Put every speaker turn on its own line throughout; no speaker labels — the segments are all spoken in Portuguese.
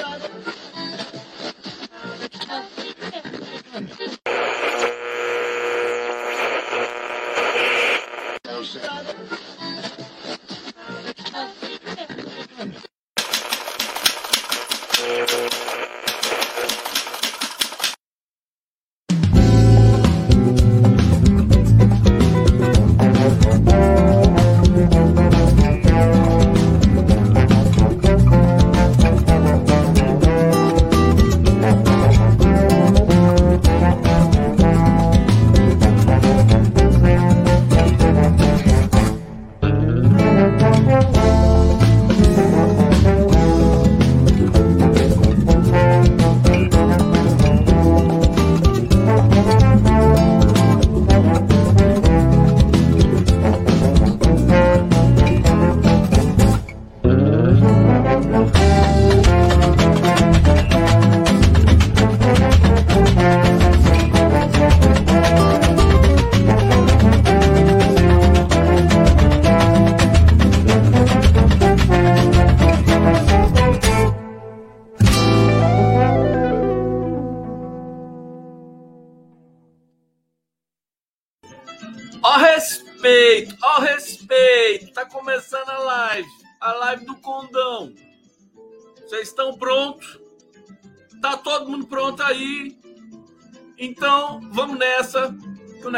Ó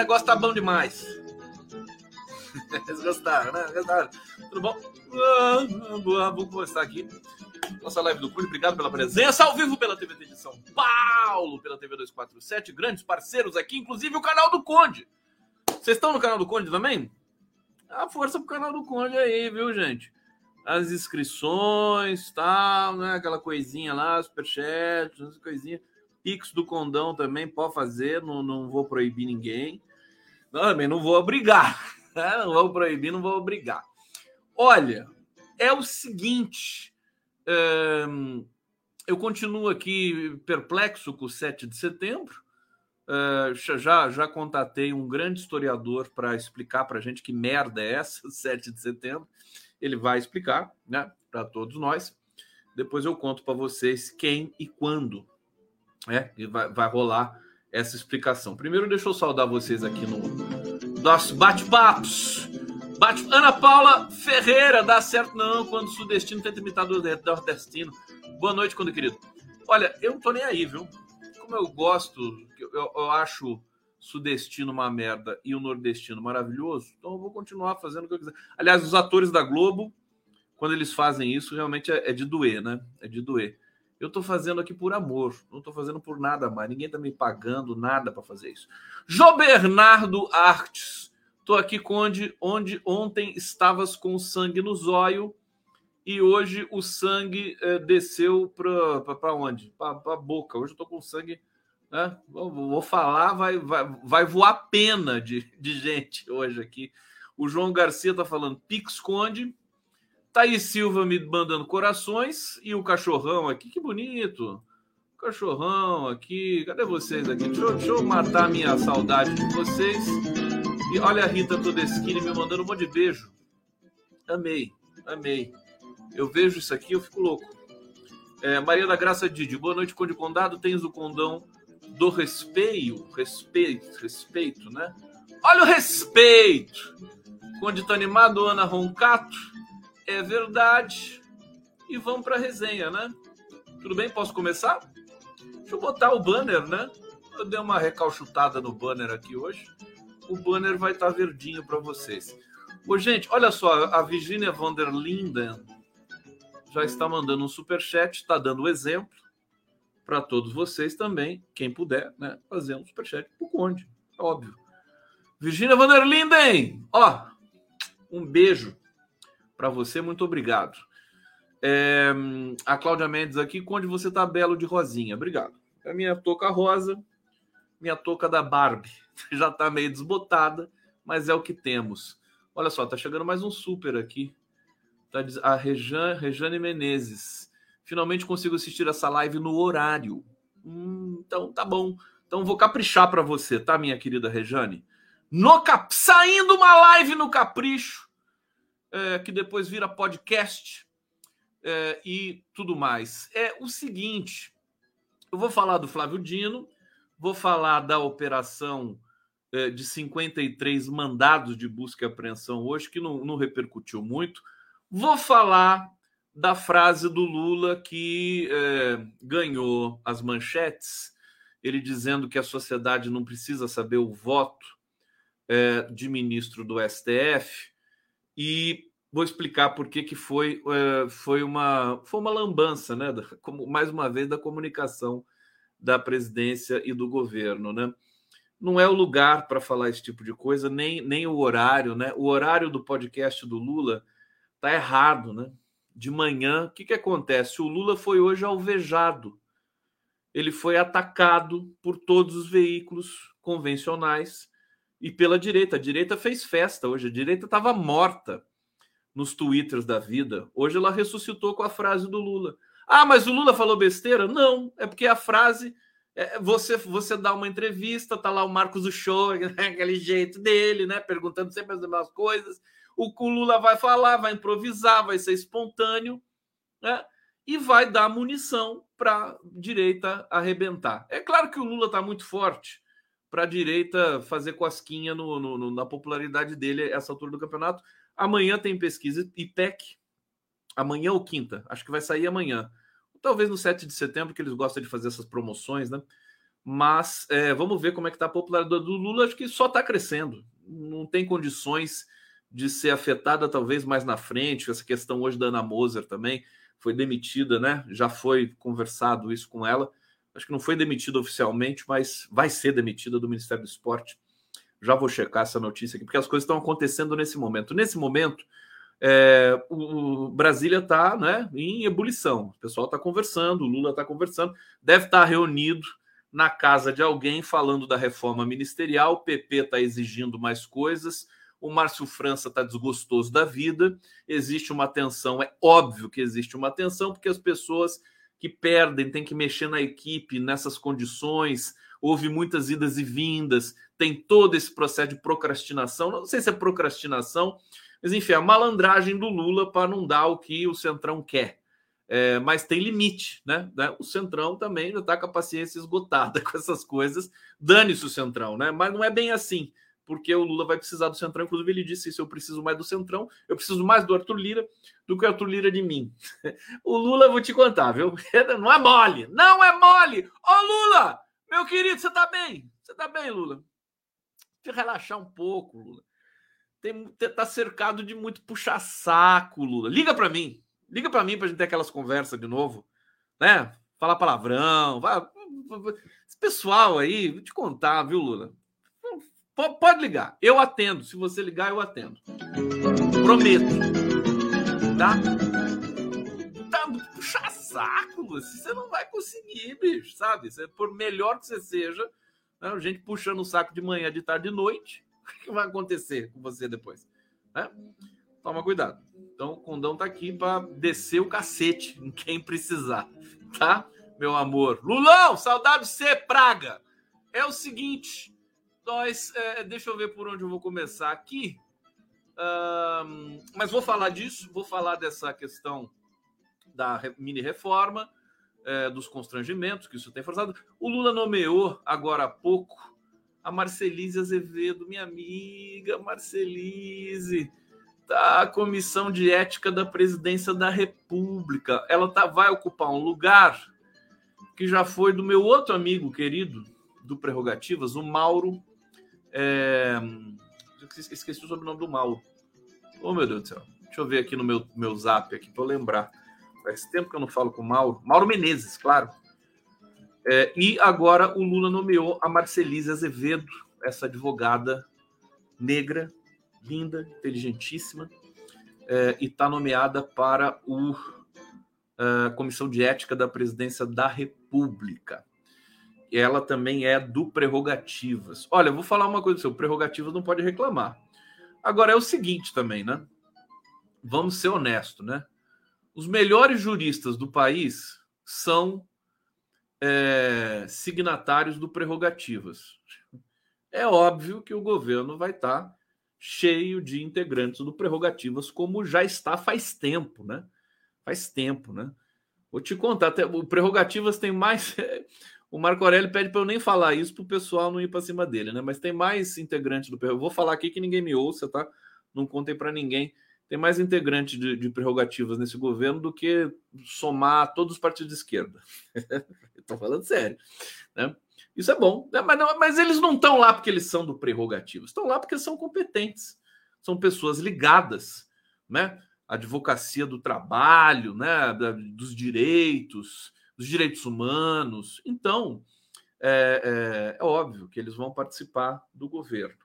negócio tá bom demais. Vocês gostaram, né? Gostaram? Tudo bom? Ah, vamos começar aqui. Nossa live do Cunha, obrigado pela presença. Ao vivo pela TVT de São Paulo, pela TV 247, grandes parceiros aqui, inclusive o canal do Conde. Vocês estão no canal do Conde também? A força pro canal do Conde aí, viu, gente? As inscrições, tal, né? Aquela coisinha lá, superchat, as coisinhas. Pix do Condão também pode fazer, não, não vou proibir ninguém. Não, não vou obrigar. Né? Não vou proibir, não vou obrigar. Olha, é o seguinte. Eu continuo aqui perplexo com o 7 de setembro. Uh, já, já contatei um grande historiador para explicar para a gente que merda é essa, 7 de setembro. Ele vai explicar, né, para todos nós. Depois eu conto para vocês quem e quando né, vai, vai rolar essa explicação. Primeiro, deixa eu saudar vocês aqui no nosso bate-papos. Bate Ana Paula Ferreira, dá certo não quando o sudestino tenta imitar do nordestino. Boa noite, quando querido. Olha, eu não tô nem aí, viu? Como eu gosto, eu, eu acho sudestino uma merda e o nordestino maravilhoso, então eu vou continuar fazendo o que eu quiser. Aliás, os atores da Globo, quando eles fazem isso, realmente é, é de doer, né? É de doer. Eu estou fazendo aqui por amor, não estou fazendo por nada mais. Ninguém está me pagando nada para fazer isso. Jô Bernardo Artes. Estou aqui onde, onde ontem estavas com sangue no zóio e hoje o sangue eh, desceu para onde? Para a boca. Hoje eu estou com sangue. Né? Vou, vou, falar, vai, vai, vai voar pena de, de gente hoje aqui. O João Garcia está falando Pix Conde. Thaís Silva me mandando corações e o cachorrão aqui, que bonito. O cachorrão aqui, cadê vocês aqui? Deixa eu, deixa eu matar minha saudade de vocês. E olha a Rita Todeschini me mandando um monte de beijo. Amei, amei. Eu vejo isso aqui, eu fico louco. É, Maria da Graça Didi, boa noite, Conde Condado. Tens o condão do respeito, respeito, respeito, né? Olha o respeito! Conde tá animado, Ana Roncato é verdade. E vamos para a resenha, né? Tudo bem? Posso começar? Deixa eu botar o banner, né? Eu dei uma recalchutada no banner aqui hoje. O banner vai estar tá verdinho para vocês. Ô, gente, olha só, a Virginia von der Linden já está mandando um super chat, está dando exemplo para todos vocês também, quem puder, né, fazer um super chat pro Conde, óbvio. Virginia von der Linden, ó, um beijo para você, muito obrigado. É, a Cláudia Mendes aqui, onde você tá belo de rosinha. Obrigado. É a minha touca rosa, minha touca da Barbie. Já tá meio desbotada, mas é o que temos. Olha só, tá chegando mais um super aqui. Tá a Rejan, Rejane Menezes. Finalmente consigo assistir essa live no horário. Hum, então tá bom. Então vou caprichar para você, tá, minha querida Rejane? No cap... Saindo uma live no Capricho é, que depois vira podcast. é, e tudo mais. É o seguinte: eu vou falar do Flávio Dino, vou falar da operação é, de 53 mandados de busca e apreensão hoje, que não, não repercutiu muito. Vou falar da frase do Lula que é, ganhou as manchetes, ele dizendo que a sociedade não precisa saber o voto é, de ministro do STF, e vou explicar por que, que foi, é, foi, uma, foi uma lambança, né? Como, mais uma vez, da comunicação da presidência e do governo, né? Não é o lugar para falar esse tipo de coisa, nem, nem o horário, né? O horário do podcast do Lula tá errado, né? De manhã, o que, que acontece? O Lula foi hoje alvejado. Ele foi atacado por todos os veículos convencionais e pela direita. A direita fez festa hoje, a direita estava morta nos twitters da vida. Hoje ela ressuscitou com a frase do Lula. Ah, mas o Lula falou besteira? Não, é porque a frase é, você você dá uma entrevista, tá lá o Marcos do Show, aquele jeito dele, né, perguntando sempre as mesmas coisas. O, o Lula vai falar, vai improvisar, vai ser espontâneo, né? E vai dar munição para direita arrebentar. É claro que o Lula está muito forte para a direita fazer cosquinha no, no, na popularidade dele essa altura do campeonato, Amanhã tem pesquisa IPEC. Amanhã ou quinta? Acho que vai sair amanhã. Talvez no 7 de setembro, que eles gostam de fazer essas promoções, né? Mas é, vamos ver como é que está a popularidade do Lula. Acho que só está crescendo. Não tem condições de ser afetada, talvez mais na frente. Essa questão hoje da Ana Moser também foi demitida, né? Já foi conversado isso com ela. Acho que não foi demitida oficialmente, mas vai ser demitida do Ministério do Esporte já vou checar essa notícia aqui, porque as coisas estão acontecendo nesse momento. Nesse momento, é, o Brasília está né, em ebulição. O pessoal está conversando, o Lula está conversando, deve estar tá reunido na casa de alguém falando da reforma ministerial. O PP está exigindo mais coisas. O Márcio França está desgostoso da vida. Existe uma tensão, é óbvio que existe uma tensão, porque as pessoas que perdem têm que mexer na equipe nessas condições. Houve muitas idas e vindas tem todo esse processo de procrastinação. Não sei se é procrastinação, mas enfim, a malandragem do Lula para não dar o que o Centrão quer. É, mas tem limite, né? né? O Centrão também já está com a paciência esgotada com essas coisas. Dane-se o Centrão, né? Mas não é bem assim, porque o Lula vai precisar do Centrão. Inclusive, ele disse isso: eu preciso mais do Centrão, eu preciso mais do Arthur Lira do que o Arthur Lira de mim. O Lula, vou te contar, viu? Não é mole, não é mole! Ô Lula, meu querido, você tá bem? Você tá bem, Lula? de relaxar um pouco, Lula. Tem, tá cercado de muito puxa-saco, Lula. Liga para mim. Liga para mim pra gente ter aquelas conversas de novo, né? Falar palavrão. Vai, esse pessoal aí, vou te contar, viu, Lula? Pode ligar. Eu atendo. Se você ligar, eu atendo. Prometo. Tá? Tá puxa saco. Você não vai conseguir, bicho, sabe? Por melhor que você seja, né? Gente puxando o saco de manhã, de tarde, de noite. O que vai acontecer com você depois? Né? Toma cuidado. Então, o condão tá aqui para descer o cacete em quem precisar, tá? Meu amor. Lulão, saudade de você, praga. É o seguinte, nós. É, deixa eu ver por onde eu vou começar aqui. Um, mas vou falar disso, vou falar dessa questão da mini reforma é, dos constrangimentos que isso tem forçado. O Lula nomeou agora há pouco a Marcelise Azevedo, minha amiga Marcelise, da tá, Comissão de Ética da Presidência da República. Ela tá, vai ocupar um lugar que já foi do meu outro amigo querido do Prerrogativas, o Mauro. É... Esqueci o sobrenome do Mauro. Oh, meu Deus do céu. Deixa eu ver aqui no meu, meu zap aqui para eu lembrar. Faz tempo que eu não falo com o Mauro. Mauro Menezes, claro. É, e agora o Lula nomeou a Marcelise Azevedo, essa advogada negra, linda, inteligentíssima, é, e está nomeada para o a é, Comissão de Ética da Presidência da República. Ela também é do Prerrogativas. Olha, vou falar uma coisa, o Prerrogativas não pode reclamar. Agora é o seguinte também, né? Vamos ser honestos, né? Os melhores juristas do país são é, signatários do Prerrogativas. É óbvio que o governo vai estar cheio de integrantes do Prerrogativas, como já está faz tempo, né? Faz tempo, né? Vou te contar, até, o Prerrogativas tem mais. O Marco Aurélio pede para eu nem falar isso para o pessoal não ir para cima dele, né? Mas tem mais integrante do Prerrogativas. Vou falar aqui que ninguém me ouça, tá? Não contem para ninguém. Tem mais integrante de, de, prerrogativas nesse governo do que somar todos os partidos de esquerda. Estou falando sério. Né? Isso é bom. Né? Mas, não, mas eles não estão lá porque eles são do prerrogativas. Estão lá porque são competentes. São pessoas ligadas, né? advocacia do trabalho, né, dos direitos, dos direitos humanos. Então, é, é, é óbvio que eles vão participar do governo.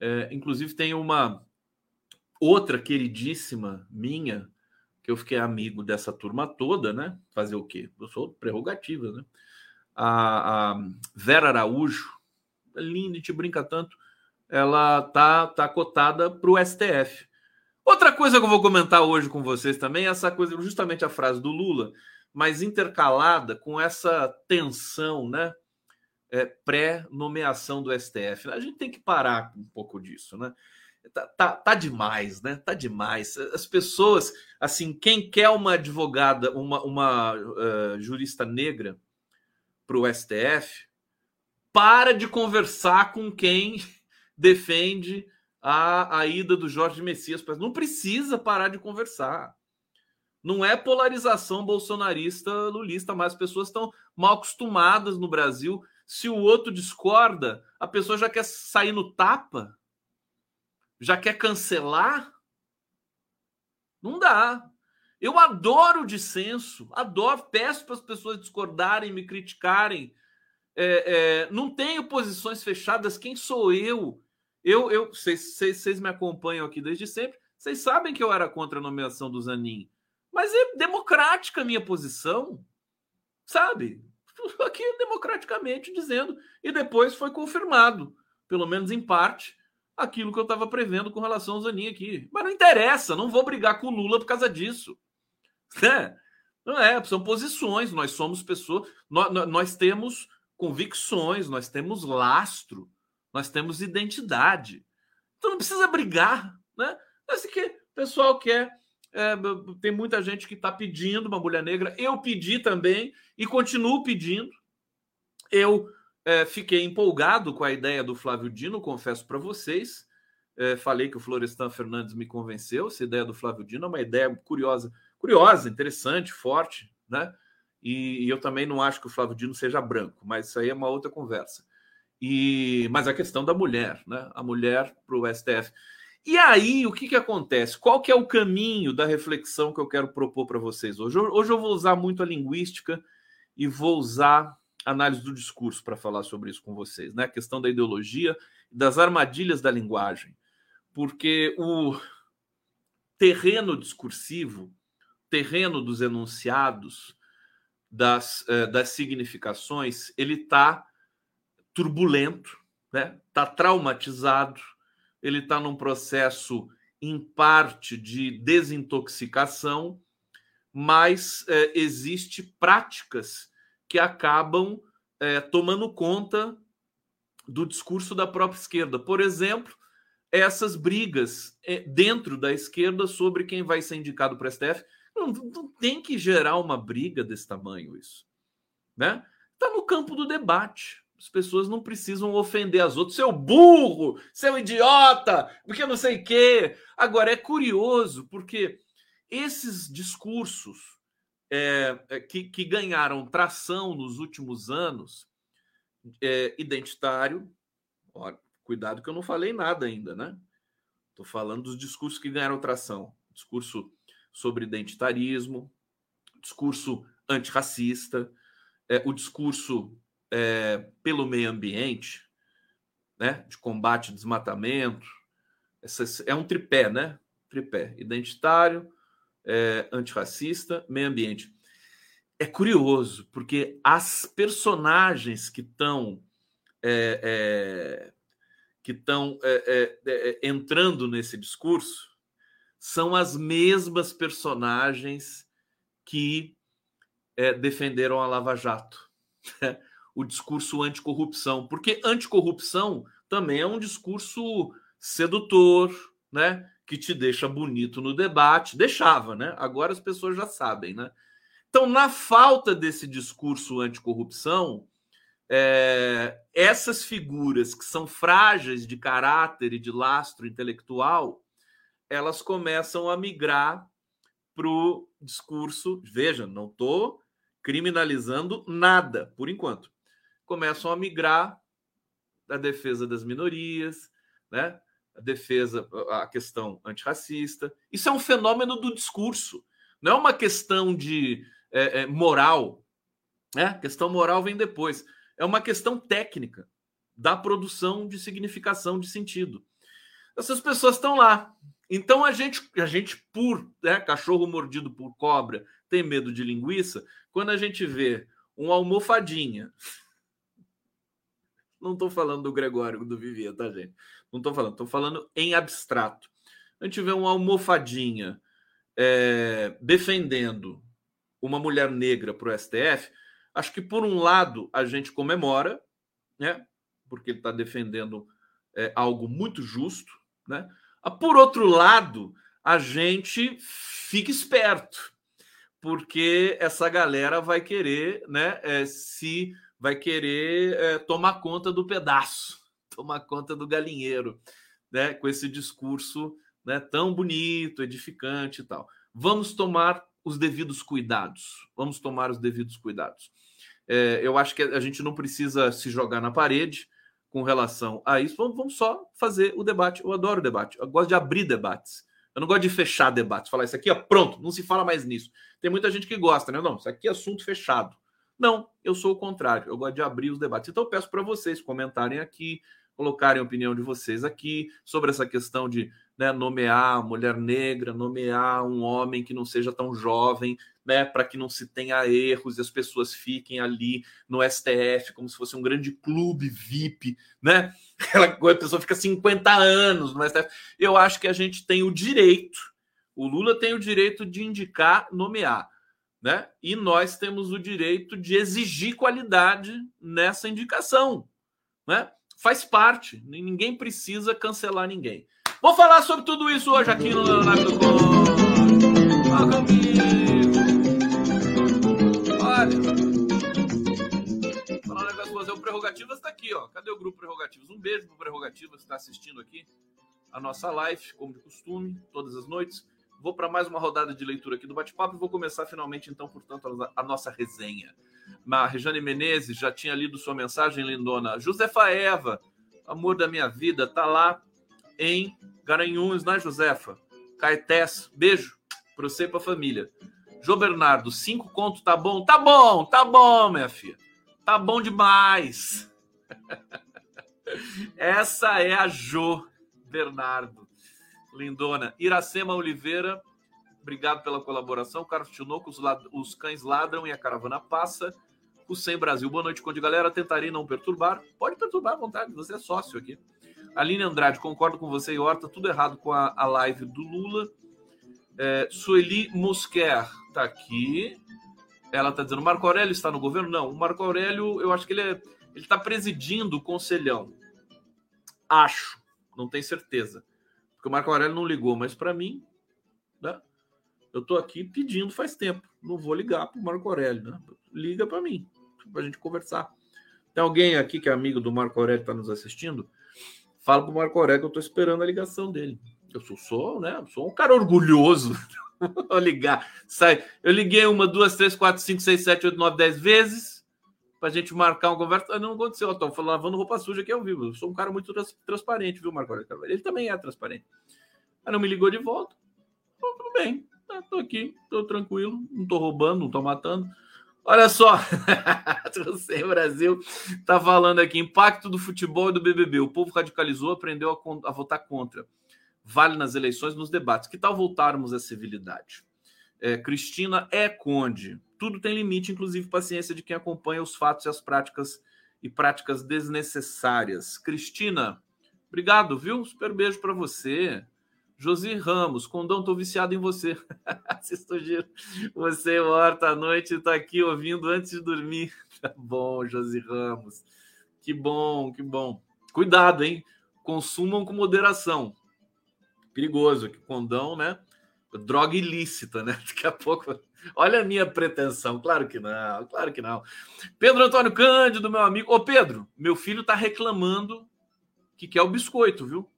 É, inclusive, tem uma outra queridíssima minha, que eu fiquei amigo dessa turma toda, né? Fazer o quê? Eu sou prerrogativa, né? A, a Vera Araújo, linda, a gente brinca tanto, ela tá, tá cotada para o STF. Outra coisa que eu vou comentar hoje com vocês também é essa coisa, justamente a frase do Lula, mas intercalada com essa tensão, né? É, pré-nomeação do STF. A gente tem que parar um pouco disso, né? Tá, tá, tá, demais, né? Tá demais. As pessoas, assim, quem quer uma advogada, uma, uma uh, jurista negra para o STF, para de conversar com quem defende a, a ida do Jorge Messias. Não precisa parar de conversar. Não é polarização bolsonarista-lulista, mas as pessoas estão mal acostumadas no Brasil. Se o outro discorda, a pessoa já quer sair no tapa, já quer cancelar. Não dá. Eu adoro o dissenso, adoro, peço para as pessoas discordarem, me criticarem. É, é, não tenho posições fechadas. Quem sou eu eu, eu vocês me acompanham aqui desde sempre. Vocês sabem que eu era contra a nomeação do Zanin. Mas é democrática a minha posição. Sabe? Aqui democraticamente dizendo. E depois foi confirmado, pelo menos em parte, aquilo que eu estava prevendo com relação ao Zanin aqui. Mas não interessa, não vou brigar com o Lula por causa disso. É, não é, são posições. Nós somos pessoas, nós, nós temos convicções, nós temos lastro nós temos identidade. Então não precisa brigar, né? Assim que o pessoal quer. É, tem muita gente que está pedindo uma mulher negra. Eu pedi também e continuo pedindo. Eu é, fiquei empolgado com a ideia do Flávio Dino, confesso para vocês. É, falei que o Florestan Fernandes me convenceu. Essa ideia do Flávio Dino é uma ideia curiosa, curiosa, interessante, forte, né? E, e eu também não acho que o Flávio Dino seja branco, mas isso aí é uma outra conversa. E, mas a questão da mulher, né? A mulher para o STF. E aí, o que, que acontece? Qual que é o caminho da reflexão que eu quero propor para vocês hoje? Hoje eu vou usar muito a linguística e vou usar análise do discurso para falar sobre isso com vocês, né? A questão da ideologia das armadilhas da linguagem. Porque o terreno discursivo, terreno dos enunciados, das, eh, das significações, ele está turbulento, né? Está traumatizado, ele está num processo em parte de desintoxicação, mas é, existe práticas que acabam é, tomando conta do discurso da própria esquerda. Por exemplo, essas brigas é, dentro da esquerda sobre quem vai ser indicado para o STF. Não, não, tem que gerar uma briga desse tamanho isso, né? Está no campo do debate as pessoas não precisam ofender as outras. Seu burro, seu idiota, porque não sei o quê. Agora, é curioso, porque esses discursos é, é, que, que, ganharam tração nos últimos anos, é, identitário, ó, cuidado que eu não falei nada ainda, né? Estou falando dos discursos que ganharam tração. Discurso sobre identitarismo, discurso antirracista, é, o discurso é, pelo meio ambiente, né, de combate ao desmatamento. Essa, é um tripé, né? Tripé identitário, é, antirracista, meio ambiente. É curioso, porque as personagens que estão é, é, que estão é, é, é, entrando nesse discurso são as mesmas personagens que defenderam a Lava Jato. O discurso anticorrupção, porque anticorrupção também é um discurso sedutor, né? Que te deixa bonito no debate. Deixava, né? Agora as pessoas já sabem, né? Então, na falta desse discurso anticorrupção, é, essas figuras que são frágeis de caráter e de lastro intelectual, elas começam a migrar para o discurso. Veja, não estou criminalizando nada por enquanto. Começam a migrar da defesa das minorias, né? a defesa, a questão antirracista. Isso é um fenômeno do discurso, não é uma questão de é, é, moral. Né? A questão moral vem depois. É uma questão técnica da produção de significação de sentido. Essas pessoas estão lá. Então a gente, a gente por né, cachorro mordido por cobra, tem medo de linguiça. Quando a gente vê um almofadinha não estou falando do Gregório, do Vivier, tá, gente? Não estou falando, estou falando em abstrato. A gente vê uma almofadinha é, defendendo uma mulher negra para o STF. Acho que, por um lado, a gente comemora, né? Porque ele está defendendo é, algo muito justo, né? Ah, por outro lado, a gente fica esperto, porque essa galera vai querer né, é, se vai querer é, tomar conta do pedaço, tomar conta do galinheiro, né? Com esse discurso né, tão bonito, edificante e tal. Vamos tomar os devidos cuidados. Vamos tomar os devidos cuidados. É, eu acho que a gente não precisa se jogar na parede com relação a isso. Vamos, vamos só fazer o debate. Eu adoro debate. Eu gosto de abrir debates. Eu não gosto de fechar debates. Falar isso aqui, ó, pronto, não se fala mais nisso. Tem muita gente que gosta, né? Não, isso aqui é assunto fechado. Não, eu sou o contrário. Eu gosto de abrir os debates. Então eu peço para vocês comentarem aqui, colocarem a opinião de vocês aqui sobre essa questão de né, nomear mulher negra, nomear um homem que não seja tão jovem, né, para que não se tenha erros e as pessoas fiquem ali no STF como se fosse um grande clube VIP, né? a pessoa fica 50 anos no STF. Eu acho que a gente tem o direito, o Lula tem o direito de indicar, nomear né? E nós temos o direito de exigir qualidade nessa indicação, né? Faz parte, ninguém precisa cancelar ninguém. Vou falar sobre tudo isso hoje aqui no Live do Olha falar um negócio você. O Prerrogativas está aqui, ó. Cadê o grupo Prerrogativas? Um beijo pro Prerrogativas que está assistindo aqui a nossa live, como de costume, todas as noites. Vou para mais uma rodada de leitura aqui do bate-papo e vou começar finalmente, então, portanto, a nossa resenha. A Rejane Menezes já tinha lido sua mensagem, lindona. Josefa Eva, amor da minha vida, tá lá em Garanhuns, né, Josefa? Caetés, beijo para você e para a família. Jô Bernardo, cinco contos, tá bom? Tá bom, tá bom, minha filha. Tá bom demais. Essa é a Jô Bernardo. Lindona. Iracema Oliveira, obrigado pela colaboração. Carlos Tinoco, os, os cães ladram e a caravana passa. O Sem Brasil, boa noite, Conde Galera. Tentarei não perturbar. Pode perturbar à vontade, você é sócio aqui. Aline Andrade, concordo com você e Horta, tudo errado com a, a live do Lula. É, Sueli Mosquer tá aqui. Ela tá dizendo: Marco Aurélio está no governo? Não, o Marco Aurélio, eu acho que ele é, ele está presidindo o conselhão. Acho, não tenho certeza. Porque o Marco Aurélio não ligou, mas para mim, né? Eu estou aqui pedindo faz tempo. Não vou ligar para o Marco Aurélio, né? Liga para mim, para a gente conversar. Tem alguém aqui que é amigo do Marco Aurélio que está nos assistindo? Fala para o Marco Aurélio que eu estou esperando a ligação dele. Eu sou, sou, né? Sou um cara orgulhoso. Vou ligar. Sai. Eu liguei uma, duas, três, quatro, cinco, seis, sete, oito, nove, dez vezes para a gente marcar uma conversa. Não aconteceu. Estou falando lavando roupa suja aqui ao vivo. Eu sou um cara muito trans, transparente, viu, Marco? Ele também é transparente. Aí não me ligou de volta. Então, tudo bem. Estou né, aqui, estou tranquilo. Não estou roubando, não estou matando. Olha só, o Brasil está falando aqui: impacto do futebol e do BBB. O povo radicalizou, aprendeu a, a votar contra. Vale nas eleições, nos debates. Que tal voltarmos à civilidade? É, Cristina é conde tudo tem limite, inclusive paciência de quem acompanha os fatos e as práticas e práticas desnecessárias. Cristina, obrigado, viu? Super beijo para você. Josi Ramos, Condão, tô viciado em você. Assisto giro. Você, Horta, à noite, tá aqui ouvindo antes de dormir. Tá bom, Josi Ramos. Que bom, que bom. Cuidado, hein? Consumam com moderação. Perigoso, que condão, né? Droga ilícita, né? Daqui a pouco. Olha a minha pretensão. Claro que não, claro que não. Pedro Antônio Cândido, meu amigo. Ô, Pedro, meu filho tá reclamando que quer o biscoito, viu?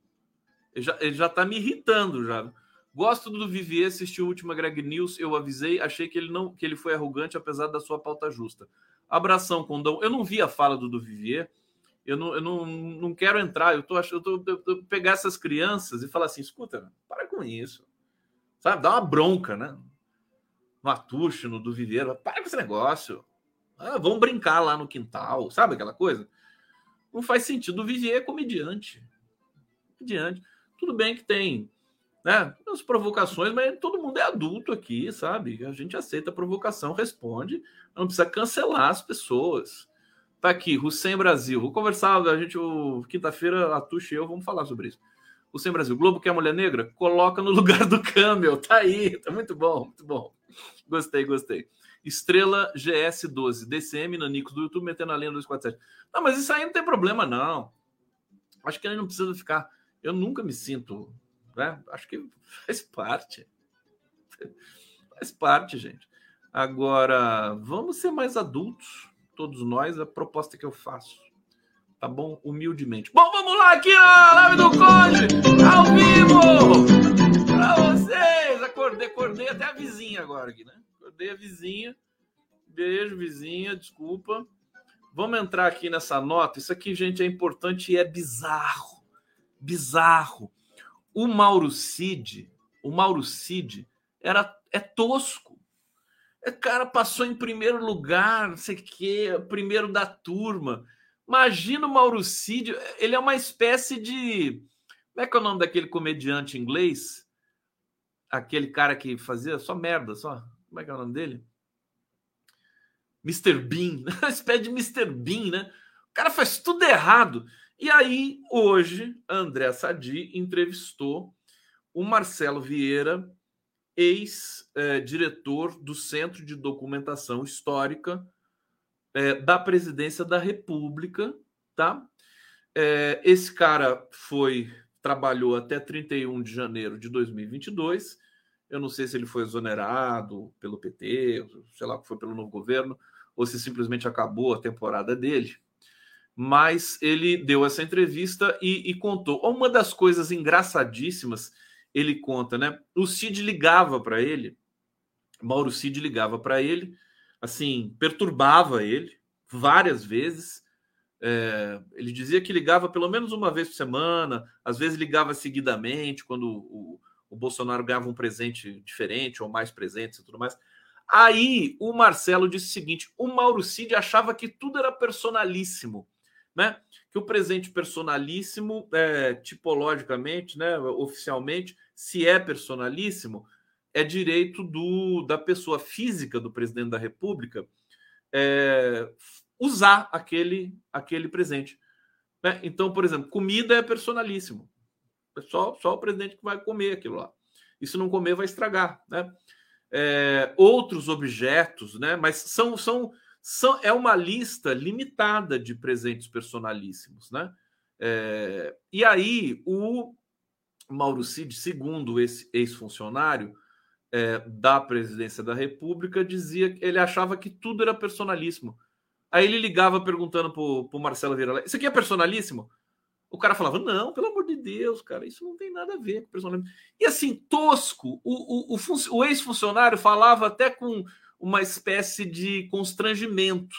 Ele já, ele já tá me irritando já. Gosto do Vivier, assisti o último Greg News, eu avisei, achei que ele não que ele foi arrogante apesar da sua pauta justa. Abração, Condão. Eu não vi a fala do, do Vivier. Eu não, eu não, não quero entrar. Eu tô eu tô, eu pegar essas crianças e falar assim: escuta, para com isso. Sabe? Dá uma bronca, né? No Atucho, no do Viveiro. Para com esse negócio. Ah, vamos brincar lá no quintal. Sabe aquela coisa? Não faz sentido. O Vivier é comediante. Comediante. Tudo bem que tem né? As provocações, mas todo mundo é adulto aqui, sabe? A gente aceita a provocação, responde, não precisa cancelar as pessoas. Tá aqui, Hussein Brasil. Vou conversar, a gente, quinta-feira, a Tuxa e eu vamos falar sobre isso. Hussein Brasil, Globo quer mulher negra? Coloca no lugar do Camel. Tá aí, tá muito bom, muito bom. Gostei, gostei. Estrela GS12, DCM Nanicos do YouTube metendo a linha 247. Não, mas isso aí não tem problema, não. Acho que ele não precisa ficar. Eu nunca me sinto né? Acho que faz parte. Faz parte, gente. Agora, vamos ser mais adultos, todos nós, a proposta que eu faço. Tá bom? Humildemente. Bom, vamos lá aqui na live do Conde, ao vivo! Pra vocês! Acordei, acordei até a vizinha agora aqui, né? Acordei a vizinha. Beijo, vizinha, desculpa. Vamos entrar aqui nessa nota. Isso aqui, gente, é importante e é bizarro. Bizarro o Mauro Cid, o Mauro Cid era é tosco. O cara passou em primeiro lugar, não sei o quê, primeiro da turma. Imagina o Mauro Cid, ele é uma espécie de. Como é que é o nome daquele comediante inglês? Aquele cara que fazia só merda, só. Como é que é o nome dele? Mr. Bean. Uma espécie de Mr. Bean, né? O cara faz tudo errado. E aí, hoje, André Sadi entrevistou o Marcelo Vieira, ex-diretor do Centro de Documentação Histórica é, da Presidência da República, tá? É, esse cara foi trabalhou até 31 de janeiro de 2022. Eu não sei se ele foi exonerado pelo PT, sei lá, foi pelo novo governo, ou se simplesmente acabou a temporada dele mas ele deu essa entrevista e, e, contou. Uma das coisas engraçadíssimas, ele conta, né? O Cid ligava para ele, Mauro Cid ligava para ele, assim, perturbava ele várias vezes. É, ele dizia que ligava pelo menos uma vez por semana, às vezes ligava seguidamente, quando o, o Bolsonaro ganhava um presente diferente ou mais presentes e tudo mais. Aí o Marcelo disse o seguinte: o Mauro Cid achava que tudo era personalíssimo né? Que o presente personalíssimo, é, tipologicamente, né, oficialmente, se é personalíssimo, é direito do, da pessoa física do presidente da República é, usar aquele, aquele presente. Né? Então, por exemplo, comida é personalíssimo. É só, só o presidente que vai comer aquilo lá. E se não comer, vai estragar. Né? É, outros objetos, né? mas são, são são, é uma lista limitada de presentes personalíssimos, né? É, e aí o Mauro Cid, segundo esse ex-funcionário é, da presidência da República, dizia que ele achava que tudo era personalíssimo. Aí ele ligava perguntando para o Marcelo Vieira: Isso aqui é personalíssimo? O cara falava: Não, pelo amor de Deus, cara, isso não tem nada a ver com personalismo. E assim, tosco, o, o, o, o ex-funcionário falava até com uma espécie de constrangimento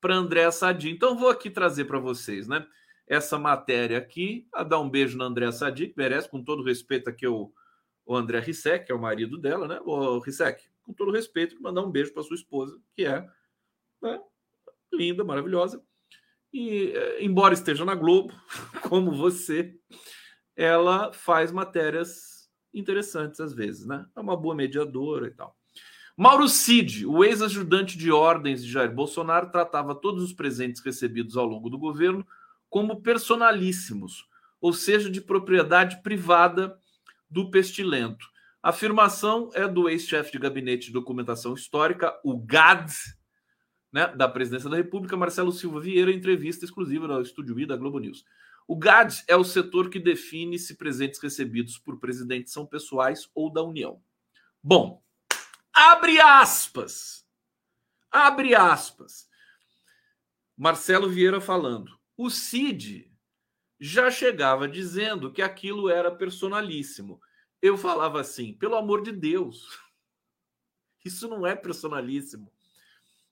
para André Sadi. Então, vou aqui trazer para vocês, né? Essa matéria aqui, a dar um beijo na André Sadi, que merece, com todo respeito aqui, o, o André Rissek, que é o marido dela, né? O Rissek, com todo respeito, mandar um beijo para sua esposa, que é né? linda, maravilhosa. E, eh, embora esteja na Globo, como você, ela faz matérias interessantes às vezes, né? É uma boa mediadora e tal. Mauro Cid, o ex-ajudante de ordens de Jair Bolsonaro, tratava todos os presentes recebidos ao longo do governo como personalíssimos, ou seja, de propriedade privada do pestilento. A afirmação é do ex-chefe de gabinete de documentação histórica, o GAD, né, da presidência da República, Marcelo Silva Vieira, em entrevista exclusiva no Estúdio I da Globo News. O GADS é o setor que define se presentes recebidos por presidente são pessoais ou da União. Bom, abre aspas. Abre aspas. Marcelo Vieira falando. O CID já chegava dizendo que aquilo era personalíssimo. Eu falava assim, pelo amor de Deus, isso não é personalíssimo,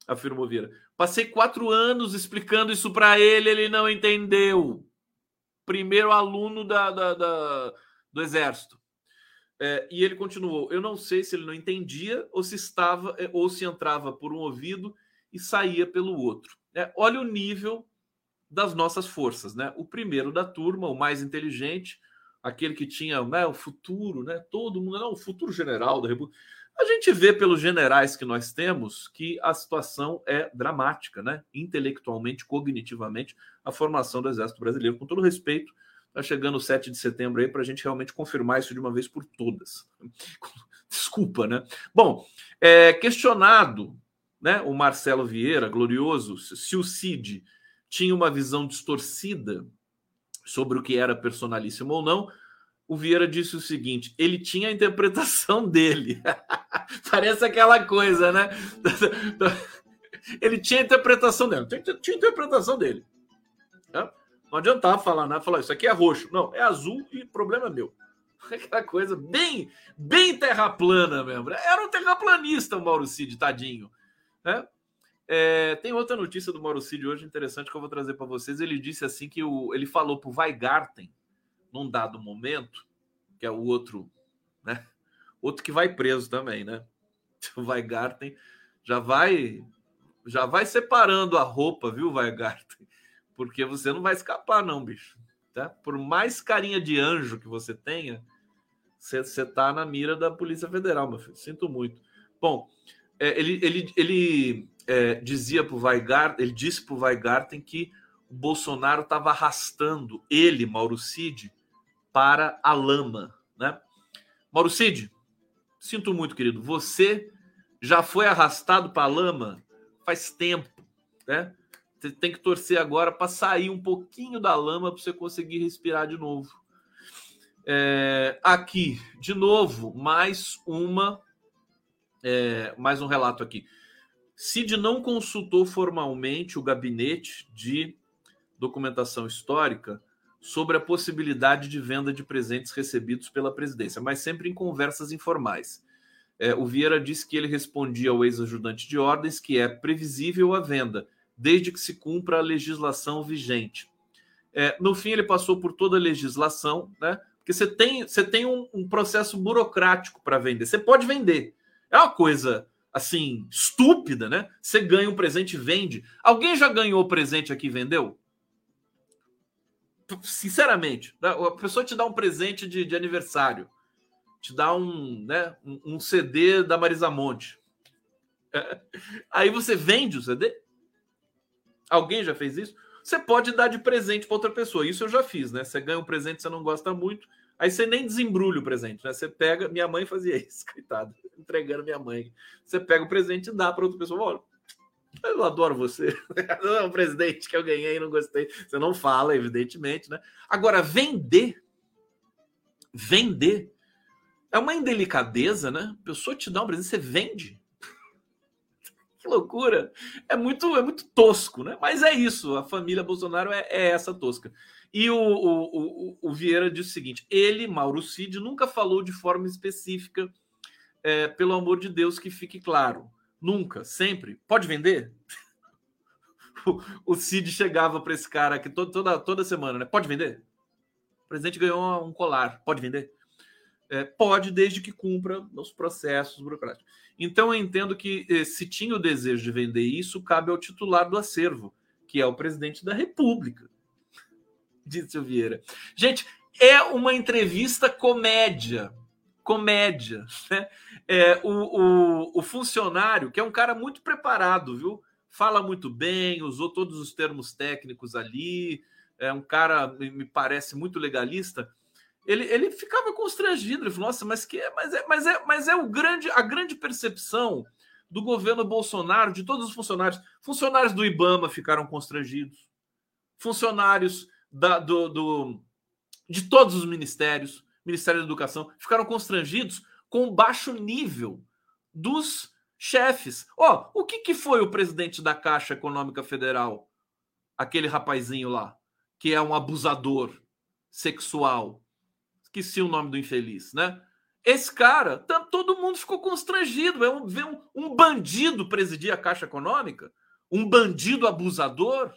afirmou Vieira. Passei quatro anos explicando isso para ele, ele não entendeu. Primeiro aluno da, da, da do Exército. É, e ele continuou: Eu não sei se ele não entendia ou se estava é, ou se entrava por um ouvido e saía pelo outro. É, olha o nível das nossas forças, né? O primeiro da turma, o mais inteligente, aquele que tinha né, o futuro, né? Todo mundo, não, o futuro general da República. A gente vê pelos generais que nós temos que a situação é dramática, né? Intelectualmente, cognitivamente, a formação do Exército Brasileiro. Com todo respeito, está chegando o 7 de setembro aí para a gente realmente confirmar isso de uma vez por todas. Desculpa, né? Bom, é, questionado, né? O Marcelo Vieira, glorioso, se o CID tinha uma visão distorcida sobre o que era personalíssimo ou não, o Vieira disse o seguinte: ele tinha a interpretação dele. Parece aquela coisa, né? ele tinha a interpretação dele. Tinha a interpretação dele. Né? Não adiantava falar nada, falar isso aqui é roxo. Não, é azul e problema é meu. Aquela coisa bem, bem terra plana mesmo. Era um terraplanista o Mauro Cid, tadinho. Né? É, tem outra notícia do Mauro Cid hoje interessante que eu vou trazer para vocês. Ele disse assim que o, ele falou para o Weigarten, num dado momento, que é o outro, né? Outro que vai preso também, né? O Weigarten já vai já vai separando a roupa, viu, Weigarten? Porque você não vai escapar, não, bicho. Tá? Por mais carinha de anjo que você tenha, você, tá na mira da Polícia Federal, meu filho. Sinto muito. Bom, é, ele, ele, ele é, dizia para o Weigarten, ele disse para o Weigarten que o Bolsonaro estava arrastando ele, Mauro Cid, para a lama, né? Mauro Cid, sinto muito, querido, você já foi arrastado para a lama faz tempo, né? Você tem que torcer agora para sair um pouquinho da lama para você conseguir respirar de novo. É, aqui, de novo, mais uma, é, mais um relato aqui. Cid não consultou formalmente o gabinete de documentação histórica sobre a possibilidade de venda de presentes recebidos pela presidência, mas sempre em conversas informais. É, o Vieira disse que ele respondia ao ex-ajudante de ordens que é previsível a venda, desde que se cumpra a legislação vigente. É, no fim, ele passou por toda a legislação, né? Porque você tem, você tem um, um processo burocrático para vender. Você pode vender. É uma coisa assim, estúpida, né? Você ganha um presente e vende. Alguém já ganhou presente aqui e vendeu? Sinceramente, né? a pessoa te dá um presente de, de aniversário, te dá um, né, um, CD da Marisa Monte. Aí você vende o CD? Alguém já fez isso? Você pode dar de presente para outra pessoa. Isso eu já fiz, né? Você ganha um presente você não gosta muito, Aí você nem desembrulha o presente, né? Você pega. Minha mãe fazia isso, coitada, entregando minha mãe. Você pega o presente e dá para outra pessoa. Olha, eu adoro você. É um presente que eu ganhei não gostei. Você não fala, evidentemente, né? Agora, vender. Vender. É uma indelicadeza, né? A pessoa te dá um presente, você vende. que loucura. É muito, é muito tosco, né? Mas é isso. A família Bolsonaro é, é essa tosca. E o, o, o, o, Vieira disse o seguinte: ele, Mauro Cid, nunca falou de forma específica, é, pelo amor de Deus, que fique claro. Nunca, sempre. Pode vender? o, Cid chegava para esse cara aqui toda, toda, toda semana, né? Pode vender? O presidente ganhou um colar, pode vender? É, pode, desde que cumpra os processos burocráticos. Então, eu entendo que eh, se tinha o desejo de vender isso, cabe ao titular do acervo, que é o presidente da República disse o Vieira. Gente, é uma entrevista comédia. Comédia. Né? É, o, o, o funcionário, que é um cara muito preparado, viu? Fala muito bem, usou todos os termos técnicos ali, é um cara, me parece, muito legalista. Ele, ele ficava constrangido, ele falou, nossa, mas que é, mas é, mas é, mas é o grande, a grande percepção do governo Bolsonaro, de todos os funcionários. Funcionários do IBAMA ficaram constrangidos. Funcionários da, do, do, de todos os ministérios, Ministério da Educação, ficaram constrangidos com o baixo nível dos chefes. Ó, oh, o que, que foi o presidente da Caixa Econômica Federal? Aquele rapazinho lá, que é um abusador sexual. Esqueci o nome do infeliz, né? Esse cara, todo mundo ficou constrangido. É um, um, um bandido presidir a Caixa Econômica, um bandido abusador,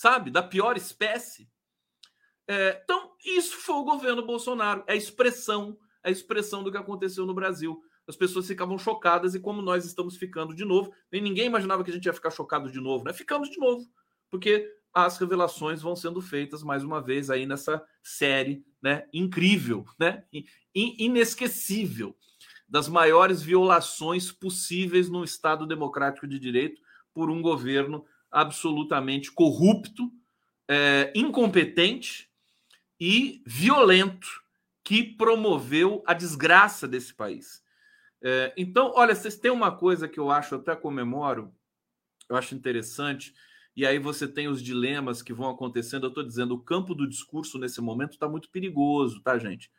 sabe, da pior espécie. É, então, isso foi o governo Bolsonaro. É a expressão, é a expressão do que aconteceu no Brasil. As pessoas ficavam chocadas e como nós estamos ficando de novo, nem ninguém imaginava que a gente ia ficar chocado de novo, né? Ficamos de novo, porque as revelações vão sendo feitas mais uma vez aí nessa série, né? Incrível, né? Inesquecível das maiores violações possíveis no Estado democrático de direito por um governo absolutamente corrupto, é, incompetente e violento que promoveu a desgraça desse país. É, então, olha, vocês têm uma coisa que eu acho, até comemoro, eu acho interessante, e aí você tem os dilemas que vão acontecendo. Eu estou dizendo, o campo do discurso nesse momento está muito perigoso, tá, gente?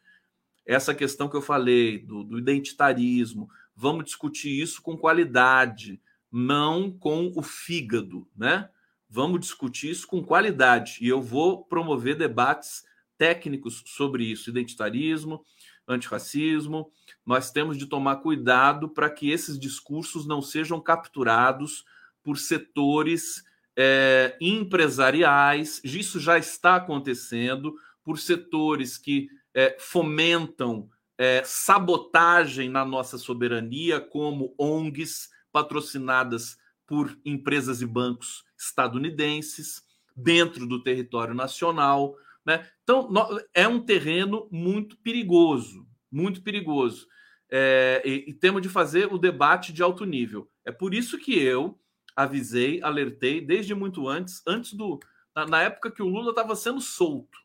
Essa questão que eu falei do, do identitarismo, vamos discutir isso com qualidade, não com o fígado, né? Vamos discutir isso com qualidade. E eu vou promover debates técnicos sobre isso, identitarismo, antirracismo. Nós temos de tomar cuidado para que esses discursos não sejam capturados por setores é, empresariais. Isso já está acontecendo por setores que é, fomentam é, sabotagem na nossa soberania, como ONGs patrocinadas por empresas e bancos estadunidenses dentro do território nacional. Né? Então, é um terreno muito perigoso, muito perigoso. É, e, e, temos de fazer o debate de alto nível. É por isso que eu avisei, alertei desde muito antes, antes do. Na, na época que o Lula estava sendo solto.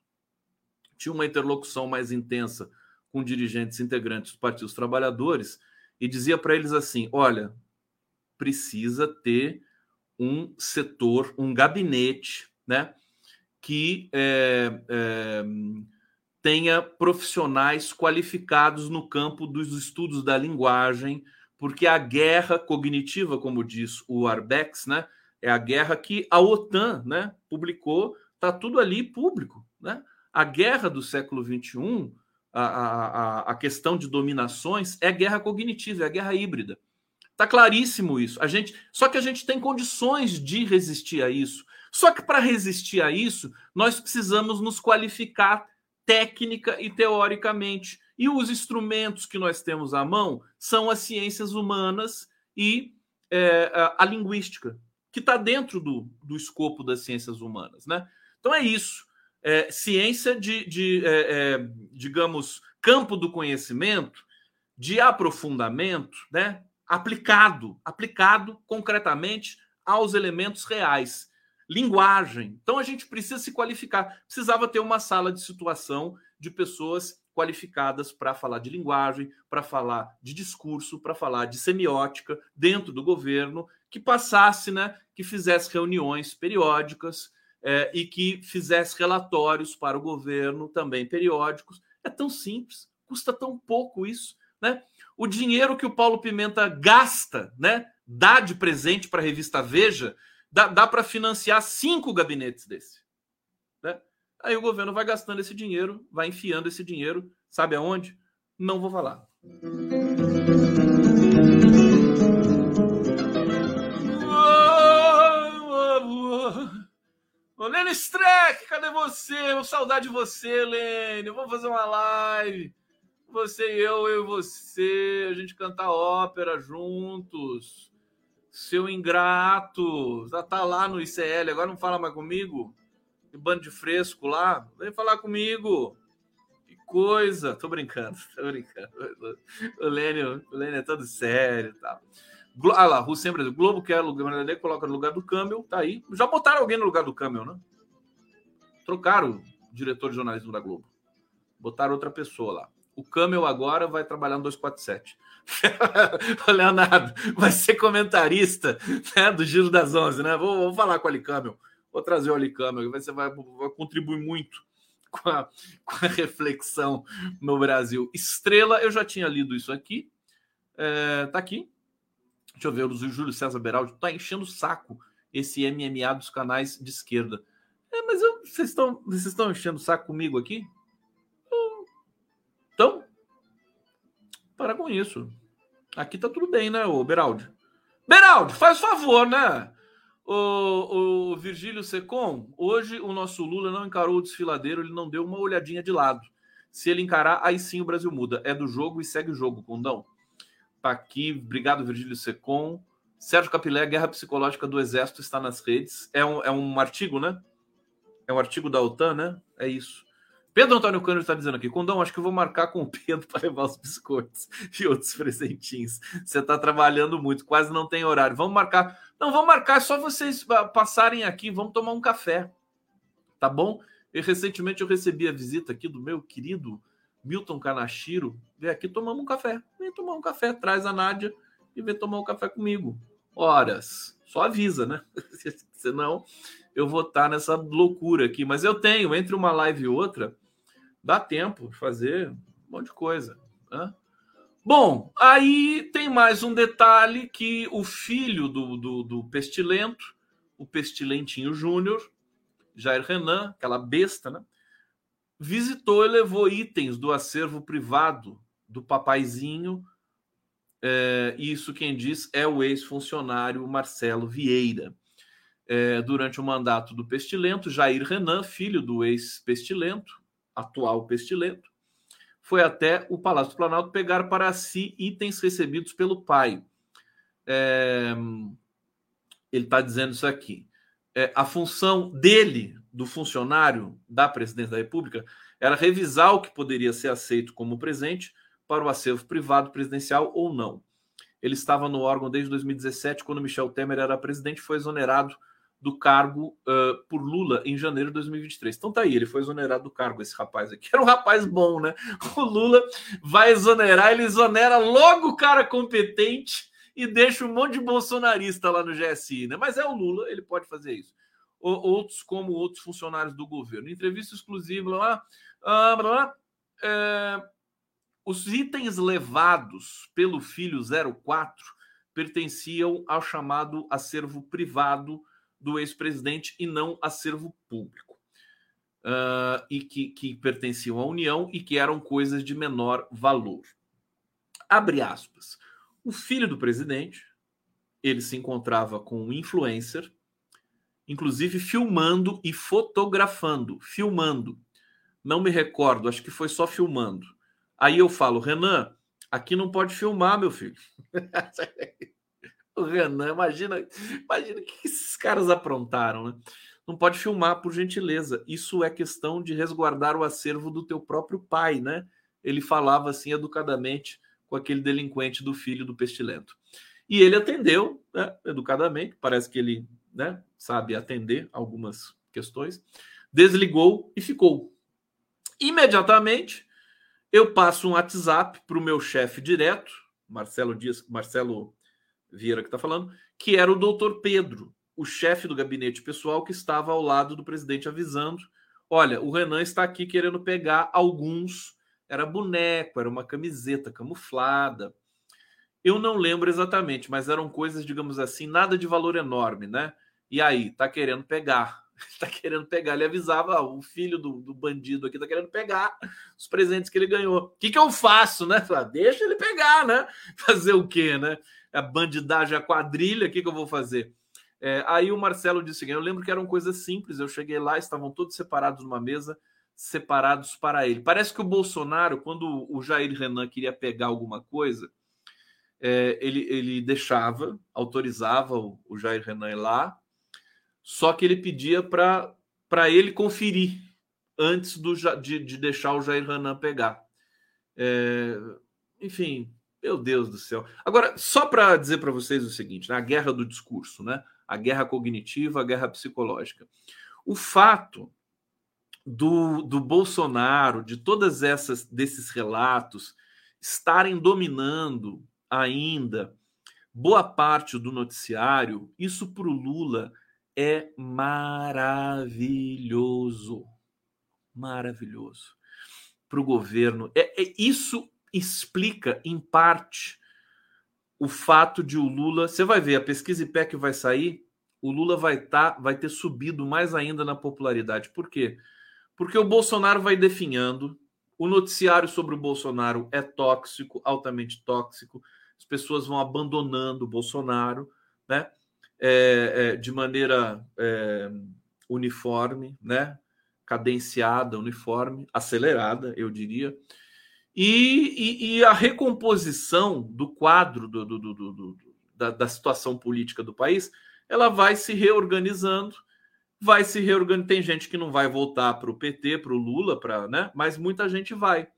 Tinha uma interlocução mais intensa com dirigentes integrantes dos partidos trabalhadores e dizia para eles assim: olha, precisa ter um setor, um gabinete, né? que é, é, tenha profissionais qualificados no campo dos estudos da linguagem, porque a guerra cognitiva, como diz o Arbex, né, é a guerra que a OTAN né, publicou, está tudo ali público. Né? A guerra do século XXI, a, a, a questão de dominações, é guerra cognitiva, é guerra híbrida. Está claríssimo isso. A gente, só que a gente tem condições de resistir a isso. Só que para resistir a isso, nós precisamos nos qualificar técnica e teoricamente. E os instrumentos que nós temos à mão são as ciências humanas e é, a, a, linguística, que está dentro do, do escopo das ciências humanas. Né? Então é isso. É, ciência de, de é, é digamos, campo do conhecimento, de aprofundamento, né? Aplicado, aplicado concretamente aos elementos reais linguagem. Então a gente precisa se qualificar. Precisava ter uma sala de situação de pessoas qualificadas para falar de linguagem, para falar de discurso, para falar de semiótica dentro do governo, que passasse, né, que fizesse reuniões periódicas é, e que fizesse relatórios para o governo também periódicos. É tão simples, custa tão pouco isso, né? O dinheiro que o Paulo Pimenta gasta, né, dá de presente para a revista Veja, Dá, dá para financiar cinco gabinetes desse. Né? Aí o governo vai gastando esse dinheiro, vai enfiando esse dinheiro, sabe aonde? Não vou falar. Lênin Streck, cadê você? Saudade de você, Lênin. Vamos fazer uma live. Você e eu, eu e você. A gente cantar ópera juntos. Seu ingrato, já tá lá no ICL, agora não fala mais comigo? Que bando de fresco lá, vem falar comigo. Que coisa, tô brincando, tô brincando. O Lênio, o Lênio é todo sério e tal. Ah lá, Rússia Brasil. Globo quer lugar, coloca no lugar do câmbio, tá aí. Já botaram alguém no lugar do câmbio, né? Trocaram o diretor de jornalismo da Globo. Botaram outra pessoa lá. O Camel agora vai trabalhar no 247. o Leonardo vai ser comentarista né, do Giro das Onze, né? Vou, vou falar com o Ali Camel. Vou trazer o Alicâmara, você vai, vai contribuir muito com a, com a, reflexão no Brasil. Estrela, eu já tinha lido isso aqui. É, tá aqui. Deixa eu ver, o Júlio César Beraldi tá enchendo o saco esse MMA dos canais de esquerda. É, mas eu, vocês estão enchendo o saco comigo aqui? Para com isso. Aqui tá tudo bem, né, o Beraldi? Beraldi, faz favor, né? O, o Virgílio Secom, hoje o nosso Lula não encarou o desfiladeiro, ele não deu uma olhadinha de lado. Se ele encarar, aí sim o Brasil muda. É do jogo e segue o jogo, Condão. Tá aqui, obrigado, Virgílio Secom. Sérgio Capilé, Guerra Psicológica do Exército está nas redes. É um, é um artigo, né? É um artigo da OTAN, né? É isso. Pedro Antônio Cândido está dizendo aqui, Condão, acho que eu vou marcar com o Pedro para levar os biscoitos e outros presentinhos. Você está trabalhando muito, quase não tem horário. Vamos marcar. Não, vamos marcar, é só vocês ah, passarem aqui, vamos tomar um café. Tá bom? E recentemente eu recebi a visita aqui do meu querido Milton Kanashiro. Vem aqui tomar um café. Vem tomar um café, traz a Nádia e vem tomar um café comigo. Horas. Só avisa, né? Senão eu vou estar nessa loucura aqui. Mas eu tenho, entre uma live e outra, dá tempo de fazer um monte de coisa. Né? Bom, aí tem mais um detalhe que o filho do, do, do Pestilento, o Pestilentinho Júnior, Jair Renan, aquela besta, né? Visitou e levou itens do acervo privado do papaizinho. É, isso quem diz é o ex-funcionário Marcelo Vieira é, durante o mandato do Pestilento, Jair Renan, filho do ex-Pestilento, atual Pestilento, foi até o Palácio do Planalto pegar para si itens recebidos pelo pai. É, ele está dizendo isso aqui. É, a função dele, do funcionário da presidência da República, era revisar o que poderia ser aceito como presente para o acervo privado presidencial ou não. Ele estava no órgão desde 2017, quando Michel Temer era presidente, foi exonerado do cargo uh, por Lula em janeiro de 2023. Então tá aí, ele foi exonerado do cargo, esse rapaz aqui. Era um rapaz bom, né? O Lula vai exonerar, ele exonera logo o cara competente e deixa um monte de bolsonarista lá no GSI, né? Mas é o Lula, ele pode fazer isso. Outros, como outros funcionários do governo. Entrevista exclusiva lá. Ah, blá, blá, é, os itens levados pelo filho 04 pertenciam ao chamado acervo privado do ex-presidente e não acervo público. Uh, e que, que pertenciam à União e que eram coisas de menor valor. Abre aspas. O filho do presidente, ele se encontrava com um influencer, inclusive filmando e fotografando, filmando. Não me recordo, acho que foi só filmando. Aí eu falo, Renan, aqui não pode filmar, meu filho. O Renan, imagina, imagina o que esses caras aprontaram, né? Não pode filmar, por gentileza. Isso é questão de resguardar o acervo do teu próprio pai, né? Ele falava assim educadamente com aquele delinquente do filho do pestilento. E ele atendeu, né, educadamente, parece que ele né, sabe atender algumas questões, desligou e ficou. Imediatamente, eu passo um WhatsApp para o meu chefe direto, Marcelo Dias, Marcelo Vieira que está falando, que era o doutor Pedro, o chefe do gabinete pessoal que estava ao lado do presidente avisando: olha, o Renan está aqui querendo pegar alguns. Era boneco, era uma camiseta camuflada. Eu não lembro exatamente, mas eram coisas, digamos assim, nada de valor enorme, né? E aí, tá querendo pegar. Tá querendo pegar. Ele avisava, o filho do, do, bandido aqui tá querendo pegar os presentes que ele ganhou. O que, que eu faço, né? Fala, deixa ele pegar, né? Fazer o quê, né? a bandidagem, a quadrilha, o que, que eu vou fazer? É, aí o Marcelo disse: Eu lembro que eram coisas simples. Eu cheguei lá, estavam todos separados numa mesa, separados para ele. Parece que o Bolsonaro, quando o Jair Renan queria pegar alguma coisa, é, ele, ele deixava, autorizava o, o Jair Renan ir lá, só que ele pedia para ele conferir antes do, de, de deixar o Jair Renan pegar. É, enfim, meu Deus do céu. Agora, só para dizer para vocês o seguinte, né? a guerra do discurso, né? a guerra cognitiva, a guerra psicológica. O fato do, do Bolsonaro, de todas essas desses relatos estarem dominando ainda boa parte do noticiário, isso para o Lula é maravilhoso. Maravilhoso. Para o governo. É, é, isso explica, em parte, o fato de o Lula. Você vai ver, a pesquisa IPEC vai sair, o Lula vai, tá, vai ter subido mais ainda na popularidade. Por quê? Porque o Bolsonaro vai definhando, o noticiário sobre o Bolsonaro é tóxico, altamente tóxico, as pessoas vão abandonando o Bolsonaro, né? É, é, de maneira é, uniforme, né? Cadenciada, uniforme, acelerada, eu diria. E, e, e a recomposição do quadro do, do, do, da, da situação política do país, ela vai se reorganizando vai se reorganizar. Tem gente que não vai voltar para o PT, para o Lula, para, né? Mas muita gente vai.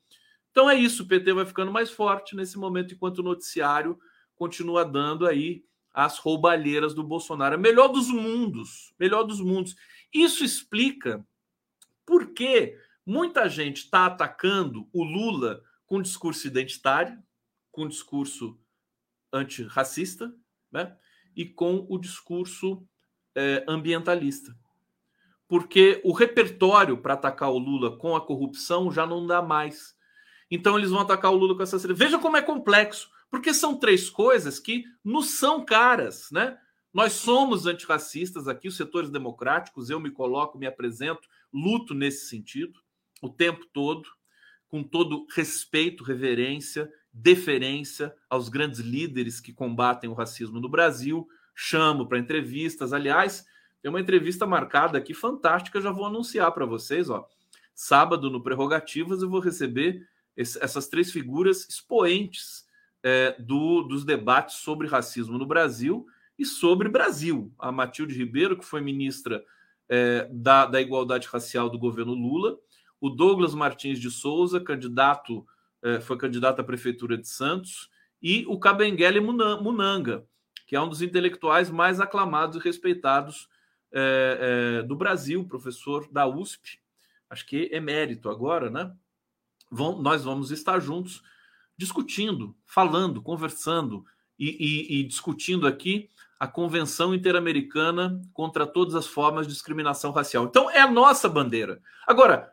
Então é isso, o PT vai ficando mais forte nesse momento, enquanto o noticiário continua dando aí as roubalheiras do Bolsonaro. Melhor dos mundos, melhor dos mundos. Isso explica por que muita gente está atacando o Lula com discurso identitário, com discurso antirracista, né? E com o discurso é, ambientalista porque o repertório para atacar o Lula com a corrupção já não dá mais. Então eles vão atacar o Lula com essa Veja como é complexo, porque são três coisas que nos são caras, né? Nós somos antirracistas aqui, os setores democráticos, eu me coloco, me apresento, luto nesse sentido o tempo todo, com todo respeito, reverência, deferência aos grandes líderes que combatem o racismo no Brasil, chamo para entrevistas. Aliás, tem uma entrevista marcada aqui fantástica, já vou anunciar para vocês, ó. Sábado no Prerrogativas eu vou receber esse, essas três figuras expoentes é, do, dos debates sobre racismo no Brasil e sobre Brasil. A Matilde Ribeiro, que foi ministra é, da, da Igualdade Racial do governo Lula, o Douglas Martins de Souza, candidato, é, foi candidato à Prefeitura de Santos, e o Kabengele Munanga, que é um dos intelectuais mais aclamados e respeitados é, é, do Brasil, professor da USP, acho que emérito agora, né? Vão, nós vamos estar juntos discutindo, falando, conversando e, e, e discutindo aqui a Convenção Interamericana contra todas as formas de discriminação racial. Então, é a nossa bandeira. Agora,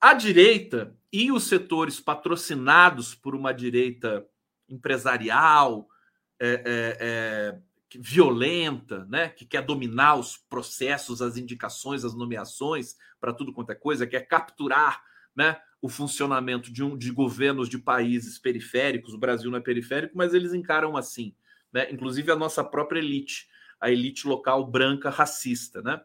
a direita e os setores patrocinados por uma direita empresarial, é, é, é violenta, né, que quer dominar os processos, as indicações, as nomeações para tudo quanto é coisa, quer capturar, né, o funcionamento de um de governos de países periféricos. O Brasil não é periférico, mas eles encaram assim, né? Inclusive a nossa própria elite, a elite local branca racista, né?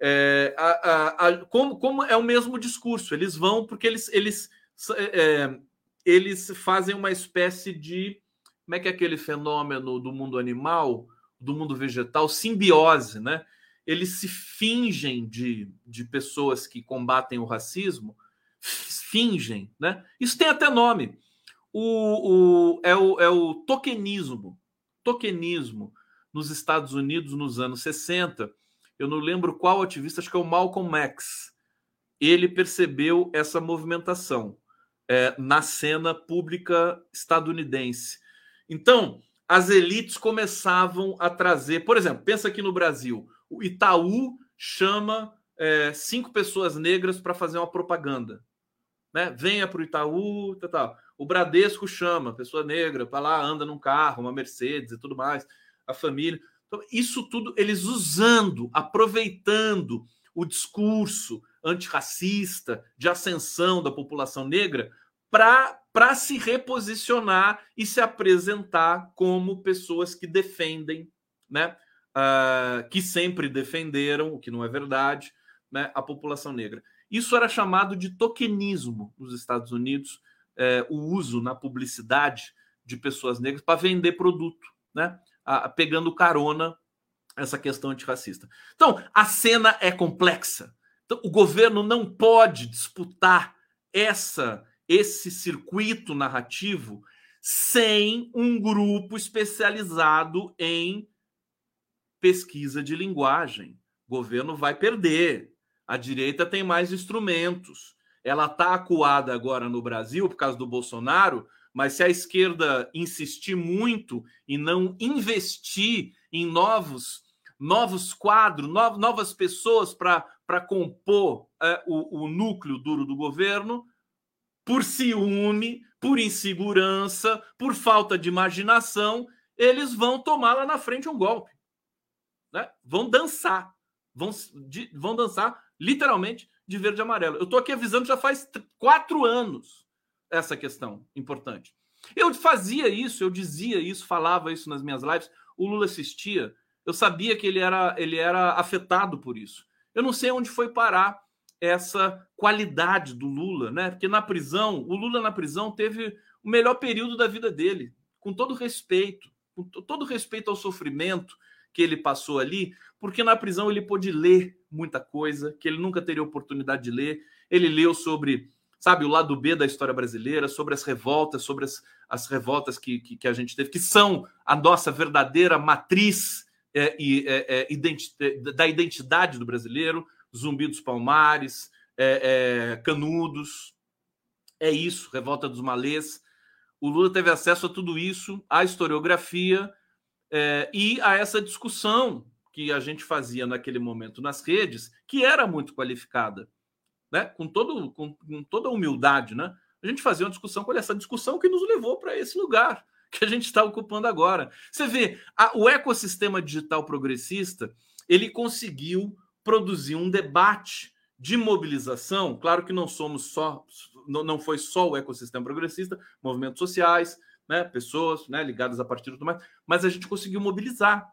É, a, a, a, como, como é o mesmo discurso, eles vão porque eles eles é, é eles fazem uma espécie de como é que é aquele fenômeno do mundo animal do mundo vegetal, simbiose, né? Eles se fingem de, de pessoas que combatem o racismo, fingem, né? Isso tem até nome. O, o, é, o, é o tokenismo. Tokenismo nos Estados Unidos nos anos 60. Eu não lembro qual ativista, acho que é o Malcolm X. Ele percebeu essa movimentação é, na cena pública estadunidense. Então, as elites começavam a trazer, por exemplo, pensa aqui no Brasil, o Itaú chama é, cinco pessoas negras para fazer uma propaganda, né? Venha para o Itaú, tal, tal. O Bradesco chama pessoa negra para lá, anda num carro, uma Mercedes e tudo mais, a família. Então, isso tudo eles usando, aproveitando o discurso antirracista de ascensão da população negra para se reposicionar e se apresentar como pessoas que defendem, né? Uh, que sempre defenderam, o que não é verdade, né? a população negra. Isso era chamado de tokenismo nos Estados Unidos, é, o uso na publicidade de pessoas negras para vender produto, né? Ah, pegando carona essa questão antirracista. Então, a cena é complexa. Então, o governo não pode disputar essa esse circuito narrativo sem um grupo especializado em pesquisa de linguagem. O governo vai perder. A direita tem mais instrumentos. Ela está acuada agora no Brasil por causa do Bolsonaro, mas se a esquerda insistir muito e não investir em novos novos quadros, no, novas pessoas para compor é, o, o núcleo duro do governo, por ciúme, por insegurança, por falta de imaginação, eles vão tomar lá na frente um golpe. Né? Vão dançar. Vão, de, vão dançar literalmente de verde e amarelo. Eu estou aqui avisando já faz quatro anos essa questão importante. Eu fazia isso, eu dizia isso, falava isso nas minhas lives. O Lula assistia, eu sabia que ele era, ele era afetado por isso. Eu não sei onde foi parar essa qualidade do Lula, né? Porque na prisão, o Lula na prisão teve o melhor período da vida dele, com todo respeito, com todo respeito ao sofrimento que ele passou ali, porque na prisão ele pôde ler muita coisa que ele nunca teria oportunidade de ler. Ele leu sobre, sabe, o lado B da história brasileira, sobre as revoltas, sobre as, as revoltas que, que, que a gente teve, que são a nossa verdadeira matriz é, é, é, identi da identidade do brasileiro, Zumbi dos Palmares, é, é, Canudos, é isso, Revolta dos Malês. O Lula teve acesso a tudo isso, à historiografia é, e a essa discussão que a gente fazia naquele momento nas redes, que era muito qualificada, né? com, todo, com, com toda humildade. Né? A gente fazia uma discussão com essa discussão que nos levou para esse lugar que a gente está ocupando agora. Você vê, a, o ecossistema digital progressista ele conseguiu produzir um debate de mobilização. Claro que não somos só, não, não foi só o ecossistema progressista, movimentos sociais, né, pessoas né, ligadas a partir do mais, mas a gente conseguiu mobilizar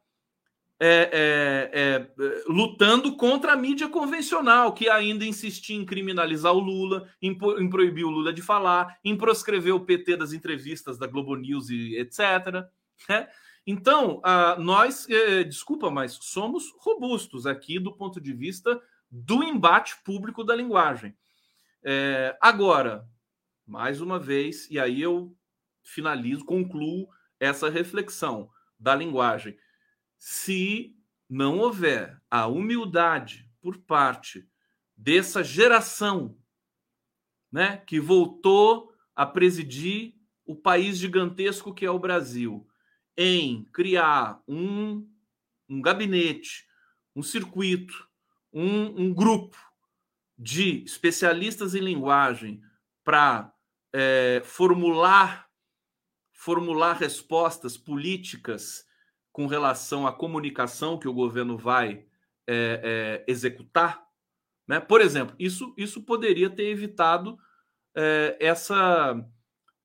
é, é, é, lutando contra a mídia convencional, que ainda insistia em criminalizar o Lula, em, em, proibir o Lula de falar, em proscrever o PT das entrevistas da Globo News e etc. Né? Então, nós, é, desculpa, mas somos robustos aqui do ponto de vista do embate público da linguagem. É, agora, mais uma vez, e aí eu finalizo, concluo essa reflexão da linguagem. Se não houver a humildade por parte dessa geração, né, que voltou a presidir o país gigantesco que é o Brasil, em criar um, um gabinete, um circuito, um, um grupo de especialistas em linguagem para é, formular formular respostas políticas com relação à comunicação que o governo vai é, é, executar. Né? Por exemplo, isso, isso poderia ter evitado é, essa,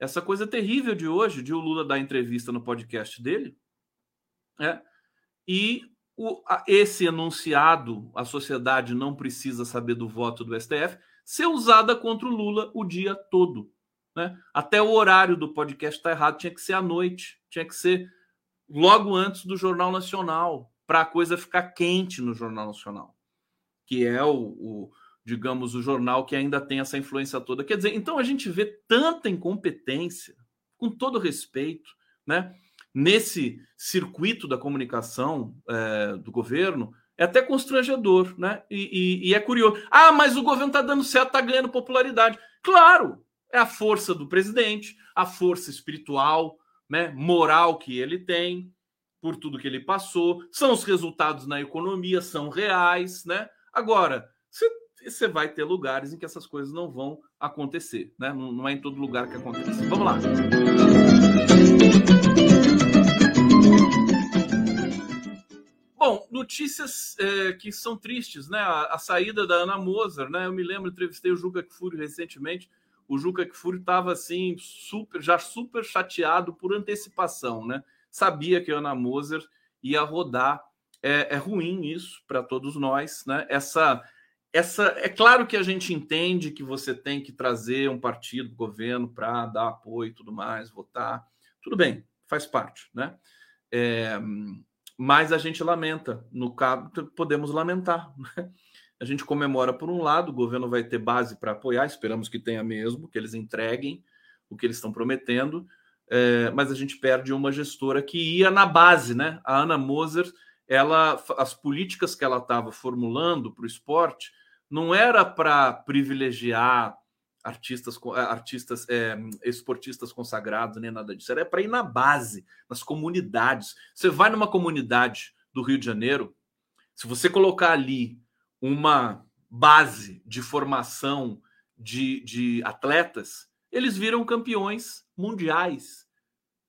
essa coisa terrível de hoje, de o Lula dar entrevista no podcast dele, né? e o, a, esse enunciado, a sociedade não precisa saber do voto do STF, ser usada contra o Lula o dia todo. Né? Até o horário do podcast está errado, tinha que ser à noite, tinha que ser logo antes do Jornal Nacional, para a coisa ficar quente no Jornal Nacional, que é o, o, digamos, o jornal que ainda tem essa influência toda. Quer dizer, então a gente vê tanta incompetência, com todo respeito, né? Nesse circuito da comunicação é, do governo, é até constrangedor, né? E, e, e é curioso. Ah, mas o governo está dando certo, está ganhando popularidade. Claro, é a força do presidente, a força espiritual, né, moral que ele tem, por tudo que ele passou, são os resultados na economia, são reais, né? Agora, você vai ter lugares em que essas coisas não vão acontecer, né? Não, não é em todo lugar que acontece. Vamos lá. Bom, notícias é, que são tristes, né? A, a, saída da Ana Moser, né? Eu me lembro, entrevistei o Juca Kfouri recentemente o Juca Kfouri estava assim, super, já super chateado por antecipação, né? Sabia que a Ana Moser ia rodar. É, é ruim isso para todos nós, né? Essa, essa, é claro que a gente entende que você tem que trazer um partido, governo, para dar apoio tudo mais, votar. Tudo bem, faz parte, né? É, mas a gente lamenta, no caso, podemos lamentar. Né? A gente comemora por um lado, o governo vai ter base para apoiar, esperamos que tenha mesmo, que eles entreguem o que eles estão prometendo, é, mas a gente perde uma gestora que ia na base, né? A Ana Moser, ela, as políticas que ela estava formulando para o esporte não era para privilegiar artistas, artistas é, esportistas consagrados, nem nada disso, era para ir na base, nas comunidades. Você vai numa comunidade do Rio de Janeiro, Se você colocar ali uma base de formação de, de atletas, eles viram campeões mundiais,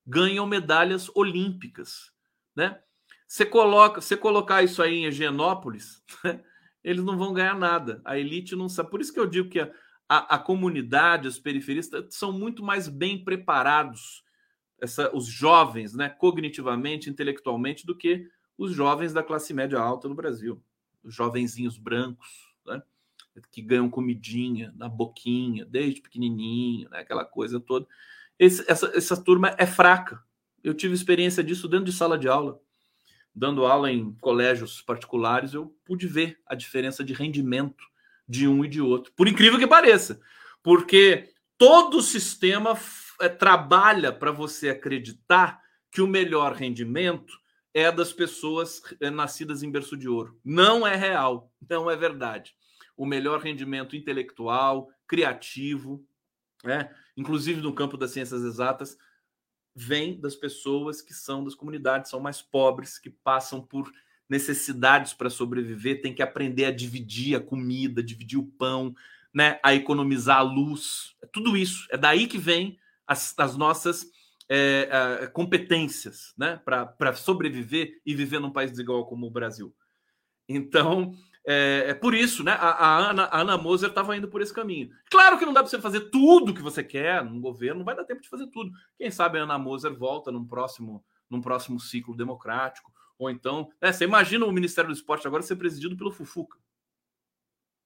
ganham medalhas olímpicas, né? Você coloca, você colocar isso aí em Higienópolis, eles não vão ganhar nada. A elite não sabe. Por isso que eu digo que a, a, a comunidade, os periferistas, são muito mais bem preparados, essa, os jovens, né, cognitivamente, intelectualmente, do que os jovens da classe média alta no Brasil. Os jovenzinhos brancos, né, que ganham comidinha na boquinha, desde pequenininho, né, aquela coisa toda. Esse, essa, essa turma é fraca. Eu tive experiência disso dentro de sala de aula dando aula em colégios particulares, eu pude ver a diferença de rendimento de um e de outro. Por incrível que pareça, porque todo o sistema é, trabalha para você acreditar que o melhor rendimento é das pessoas é, nascidas em berço de ouro. Não é real, não é verdade. O melhor rendimento intelectual, criativo, né? inclusive no campo das ciências exatas, vem das pessoas que são das comunidades, são mais pobres, que passam por necessidades para sobreviver, tem que aprender a dividir a comida, dividir o pão, né, a economizar a luz. É tudo isso. É daí que vem as, as nossas é, competências né, para sobreviver e viver num país desigual como o Brasil. Então, é, é, por isso, né? A, a, Ana, a Ana Moser estava indo por esse caminho. Claro que não dá para você fazer tudo que você quer no governo, não vai dar tempo de fazer tudo. Quem sabe a Ana Moser volta num próximo, num próximo ciclo democrático. Ou então, né, você imagina o Ministério do Esporte agora ser presidido pelo Fufuca.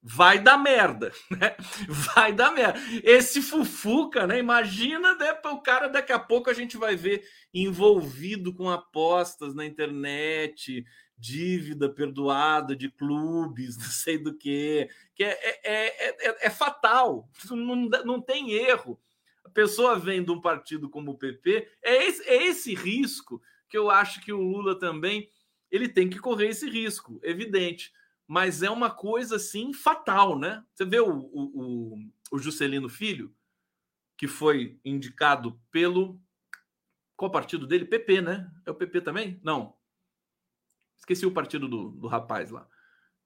Vai dar merda, né? Vai dar merda. Esse Fufuca, né? Imagina né, o cara daqui a pouco a gente vai ver envolvido com apostas na internet, dívida perdoada de clubes, não sei do que, que é, é, é, é, fatal, não, não tem erro. A pessoa vem de um partido como o PP, é esse, é esse risco que eu acho que o Lula também ele tem que correr esse risco, evidente. Mas é uma coisa assim fatal, né? Você vê o, o, o Juscelino Filho, que foi indicado pelo. Qual partido dele? PP, né? É o PP também? Não, esqueci o partido do, do rapaz lá,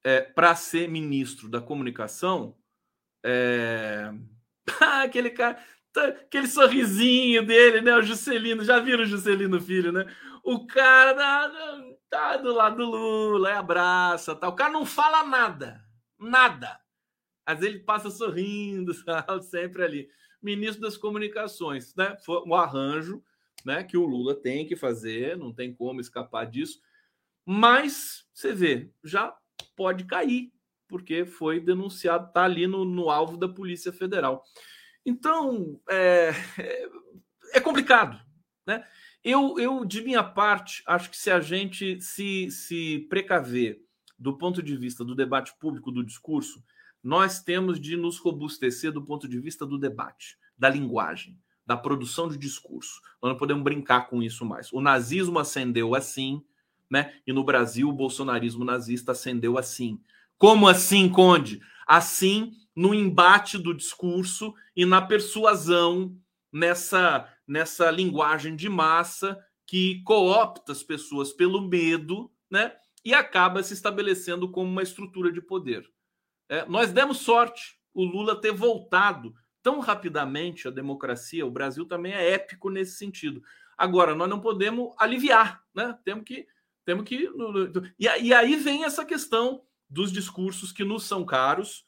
é, para ser ministro da comunicação, é... aquele cara, tá, aquele sorrisinho dele, né? O Juscelino, já viram o Juscelino Filho, né? O cara tá do lado do Lula, é abraça, tá. O cara não fala nada, nada. Às vezes ele passa sorrindo, sabe? sempre ali. Ministro das Comunicações, né? Foi um arranjo, né? Que o Lula tem que fazer, não tem como escapar disso. Mas você vê, já pode cair, porque foi denunciado, está ali no, no, alvo da Polícia Federal. Então, é, é complicado. Né? Eu, eu, de minha parte, acho que se a gente se, se precaver do ponto de vista do debate público, do discurso, nós temos de nos robustecer do ponto de vista do debate, da linguagem, da produção de discurso. Nós não podemos brincar com isso mais. O nazismo ascendeu assim, né? E no Brasil o bolsonarismo nazista ascendeu assim. Como assim, Conde? Assim, no embate do discurso e na persuasão nessa nessa linguagem de massa que coopta as pessoas pelo medo, né? E acaba se estabelecendo como uma estrutura de poder. É, nós demos sorte o Lula ter voltado tão rapidamente à democracia. O Brasil também é épico nesse sentido. Agora, nós não podemos aliviar, né? Temos que temos que. E, e aí vem essa questão dos discursos que nos são caros,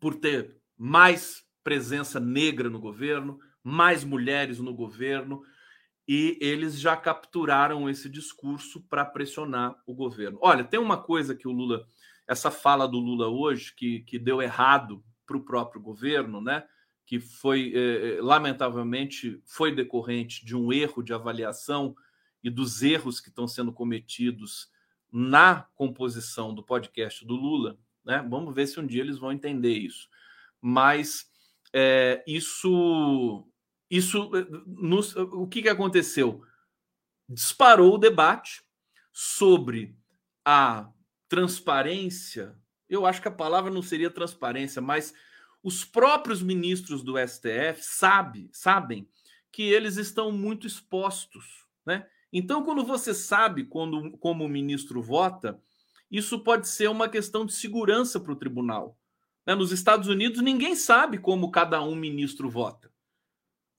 por ter mais presença negra no governo, mais mulheres no governo, e eles já capturaram esse discurso para pressionar o governo. Olha, tem uma coisa que o Lula, essa fala do Lula hoje, que, que deu errado para o próprio governo, né? Que foi, eh, lamentavelmente, foi decorrente de um erro de avaliação e dos erros que estão sendo cometidos na composição do podcast do Lula, né? Vamos ver se um dia eles vão entender isso. Mas é, isso, isso, nos, o que, que aconteceu? Disparou o debate sobre a transparência. Eu acho que a palavra não seria transparência, mas os próprios ministros do STF sabe, sabem que eles estão muito expostos, né? Então, quando você sabe quando, como o ministro vota, isso pode ser uma questão de segurança para o tribunal. Né? Nos Estados Unidos, ninguém sabe como cada um ministro vota.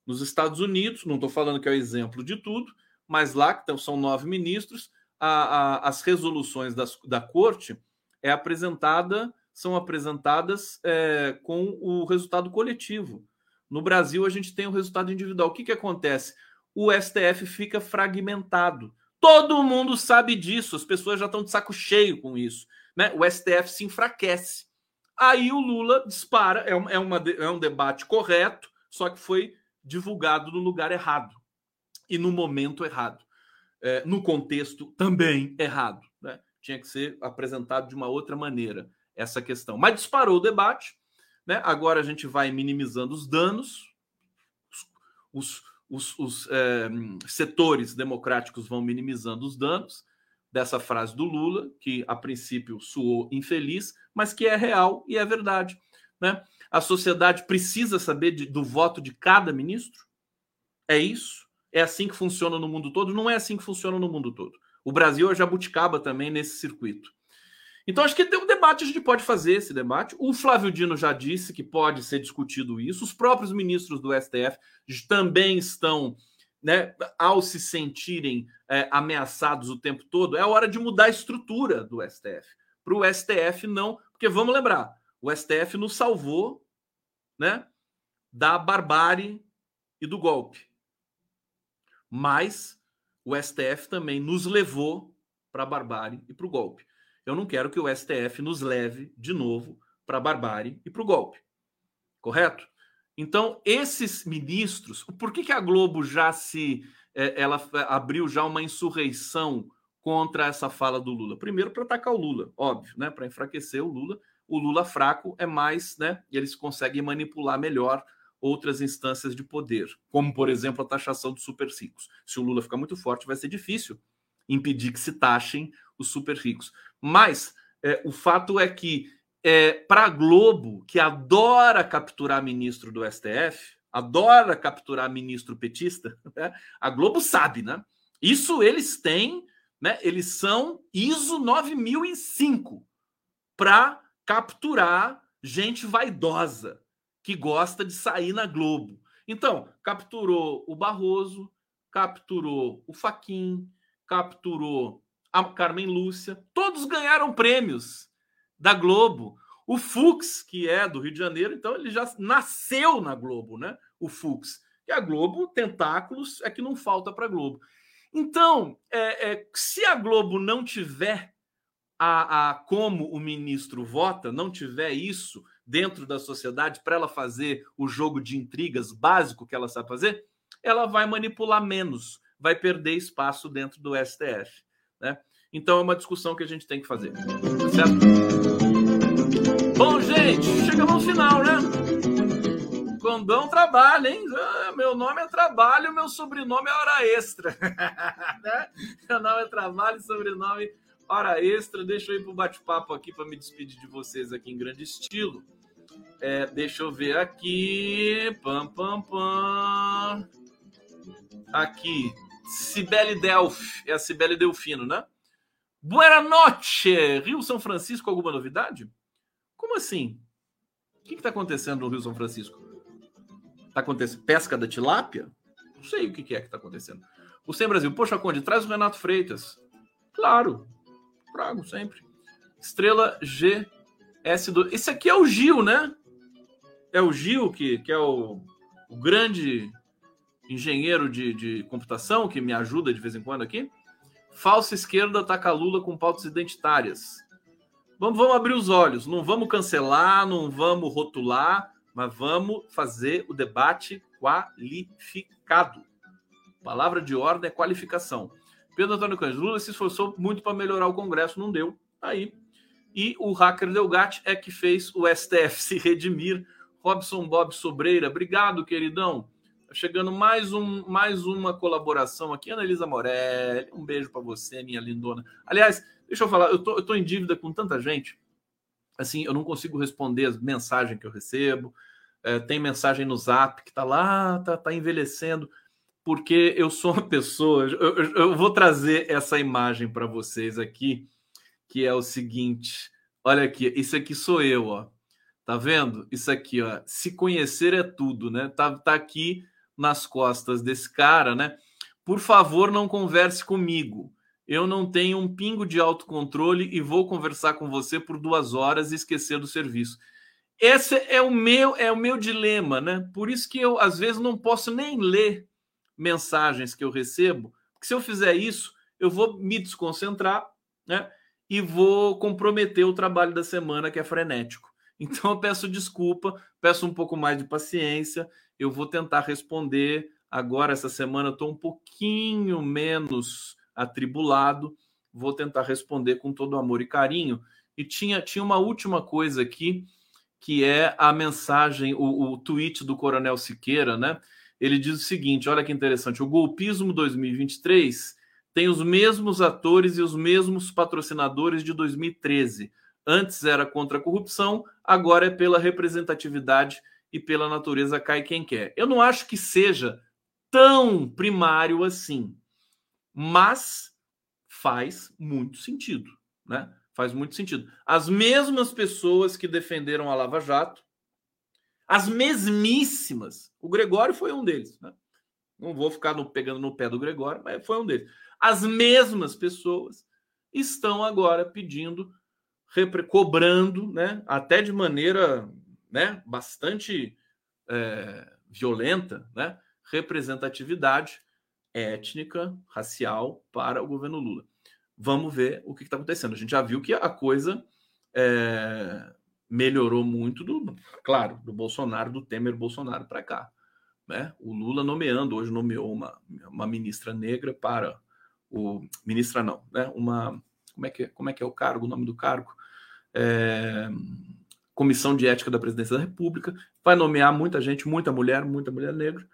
Nos Estados Unidos, não estou falando que é o exemplo de tudo, mas lá, que são nove ministros, a, a, as resoluções das, da corte é apresentada, são apresentadas é, com o resultado coletivo. No Brasil, a gente tem o resultado individual. O que, que acontece? O STF fica fragmentado. Todo mundo sabe disso, as pessoas já estão de saco cheio com isso. Né? O STF se enfraquece. Aí o Lula dispara, é, é, uma, é um debate correto, só que foi divulgado no lugar errado e no momento errado, é, no contexto também errado. Né? Tinha que ser apresentado de uma outra maneira essa questão. Mas disparou o debate, né? agora a gente vai minimizando os danos, os, os, os é, setores democráticos vão minimizando os danos dessa frase do Lula, que a princípio soou infeliz, mas que é real e é verdade. Né? A sociedade precisa saber de, do voto de cada ministro? É isso? É assim que funciona no mundo todo? Não é assim que funciona no mundo todo. O Brasil é jabuticaba também nesse circuito. Então, acho que tem um debate, a gente pode fazer esse debate. O Flávio Dino já disse que pode ser discutido isso. Os próprios ministros do STF também estão, né, ao se sentirem é, ameaçados o tempo todo, é hora de mudar a estrutura do STF. Para o STF não, porque vamos lembrar, o STF nos salvou né, da barbárie e do golpe. Mas o STF também nos levou para a barbárie e para o golpe. Eu não quero que o STF nos leve de novo para a barbárie e para o golpe. Correto? Então, esses ministros, por que, que a Globo já se. É, ela abriu já uma insurreição contra essa fala do Lula? Primeiro, para atacar o Lula, óbvio, né? Para enfraquecer o Lula. O Lula fraco é mais, né? E eles conseguem manipular melhor outras instâncias de poder, como, por exemplo, a taxação dos super ricos. Se o Lula ficar muito forte, vai ser difícil impedir que se taxem os super ricos. Mas é, o fato é que, é, para a Globo, que adora capturar ministro do STF, adora capturar ministro petista, né? a Globo sabe, né? Isso eles têm, né? Eles são ISO 9005 para capturar gente vaidosa que gosta de sair na Globo. Então, capturou o Barroso, capturou o Faquin, capturou a Carmen Lúcia, todos ganharam prêmios da Globo. O Fux, que é do Rio de Janeiro, então ele já nasceu na Globo, né? O Fux. E a Globo, tentáculos, é que não falta para a Globo. Então, é, é, se a Globo não tiver a, a como o ministro vota, não tiver isso dentro da sociedade para ela fazer o jogo de intrigas básico que ela sabe fazer, ela vai manipular menos, vai perder espaço dentro do STF. Né? Então é uma discussão que a gente tem que fazer. Tá certo? Bom, gente, chegamos ao final, né? Condão trabalha, hein? Ah, meu nome é trabalho, meu sobrenome é hora extra. né? Meu nome é trabalho, sobrenome hora extra. Deixa eu ir para o bate-papo aqui para me despedir de vocês aqui em grande estilo. É, deixa eu ver aqui. Pam, pam, pam. Aqui. Cibele Delf, é a Cibele Delfino, né? Boa noite! Rio São Francisco, alguma novidade? Como assim? O que está acontecendo no Rio São Francisco? Está acontecendo pesca da tilápia? Não sei o que, que é que está acontecendo. O Sem Brasil, poxa, Conde, traz o Renato Freitas. Claro, trago sempre. Estrela GS2. Esse aqui é o Gil, né? É o Gil, que, que é o, o grande engenheiro de, de computação que me ajuda de vez em quando aqui. Falsa esquerda ataca Lula com pautas identitárias. Vamos, vamos abrir os olhos. Não vamos cancelar, não vamos rotular, mas vamos fazer o debate qualificado. Palavra de ordem é qualificação. Pedro Antônio Cândido, Lula se esforçou muito para melhorar o Congresso, não deu. Aí. E o hacker Delgatti é que fez o STF se redimir. Robson Bob Sobreira, obrigado, queridão. Chegando mais, um, mais uma colaboração aqui. Ana Morelli, um beijo para você, minha lindona. Aliás, deixa eu falar, eu tô, eu tô em dívida com tanta gente. Assim, eu não consigo responder as mensagens que eu recebo. É, tem mensagem no zap que tá lá, tá, tá envelhecendo. porque eu sou uma pessoa. Eu, eu, eu vou trazer essa imagem para vocês aqui, que é o seguinte. Olha aqui, isso aqui sou eu, ó. Tá vendo? Isso aqui, ó. Se conhecer é tudo, né? Tá, tá aqui nas costas desse cara, né? Por favor, não converse comigo. Eu não tenho um pingo de autocontrole e vou conversar com você por duas horas e esquecer do serviço. Esse é o meu é o meu dilema, né? Por isso que eu às vezes não posso nem ler mensagens que eu recebo, porque se eu fizer isso, eu vou me desconcentrar, né? E vou comprometer o trabalho da semana que é frenético. Então eu peço desculpa, peço um pouco mais de paciência. Eu vou tentar responder agora essa semana. Estou um pouquinho menos atribulado. Vou tentar responder com todo amor e carinho. E tinha, tinha uma última coisa aqui, que é a mensagem, o, o tweet do Coronel Siqueira, né? Ele diz o seguinte: olha que interessante, o golpismo 2023 tem os mesmos atores e os mesmos patrocinadores de 2013. Antes era contra a corrupção, agora é pela representatividade e pela natureza cai quem quer. Eu não acho que seja tão primário assim, mas faz muito sentido, né? Faz muito sentido. As mesmas pessoas que defenderam a Lava Jato, as mesmíssimas, o Gregório foi um deles, né? Não vou ficar no, pegando no pé do Gregório, mas foi um deles. As mesmas pessoas estão agora pedindo cobrando, né, até de maneira né, bastante é, violenta, né, representatividade étnica, racial para o governo Lula. Vamos ver o que está acontecendo. A gente já viu que a coisa é, melhorou muito do, claro, do Bolsonaro, do Temer Bolsonaro para cá. Né? O Lula nomeando, hoje nomeou uma, uma ministra negra para o ministra não, né? Uma como é que como é que é o cargo, o nome do cargo? é, Comissão de Ética da Presidência da República, vai nomear muita gente, muita mulher, muita mulher negra.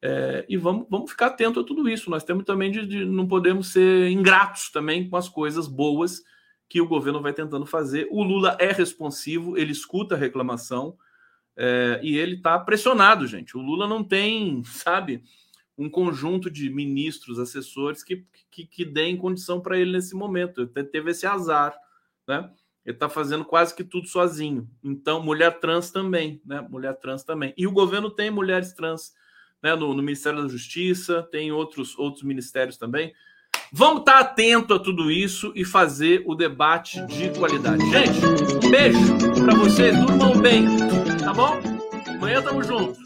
É, e vamos, vamos ficar atento a tudo isso. Nós temos também de, de, não podemos ser ingratos também com as coisas boas que o governo vai tentando fazer. O Lula é responsivo, ele escuta a reclamação é, e ele está pressionado, gente. O Lula não tem, sabe, um conjunto de ministros, assessores que, que, que deem condição para ele nesse momento. Teve esse azar, né? Ele está fazendo quase que tudo sozinho. Então, mulher trans também, né? Mulher trans também. E o governo tem mulheres trans, né? No, no Ministério da Justiça, tem outros, outros ministérios também. Vamos estar tá atento a tudo isso e fazer o debate de qualidade. Gente, beijo para vocês, durmam bem, tá bom? Amanhã tamo junto.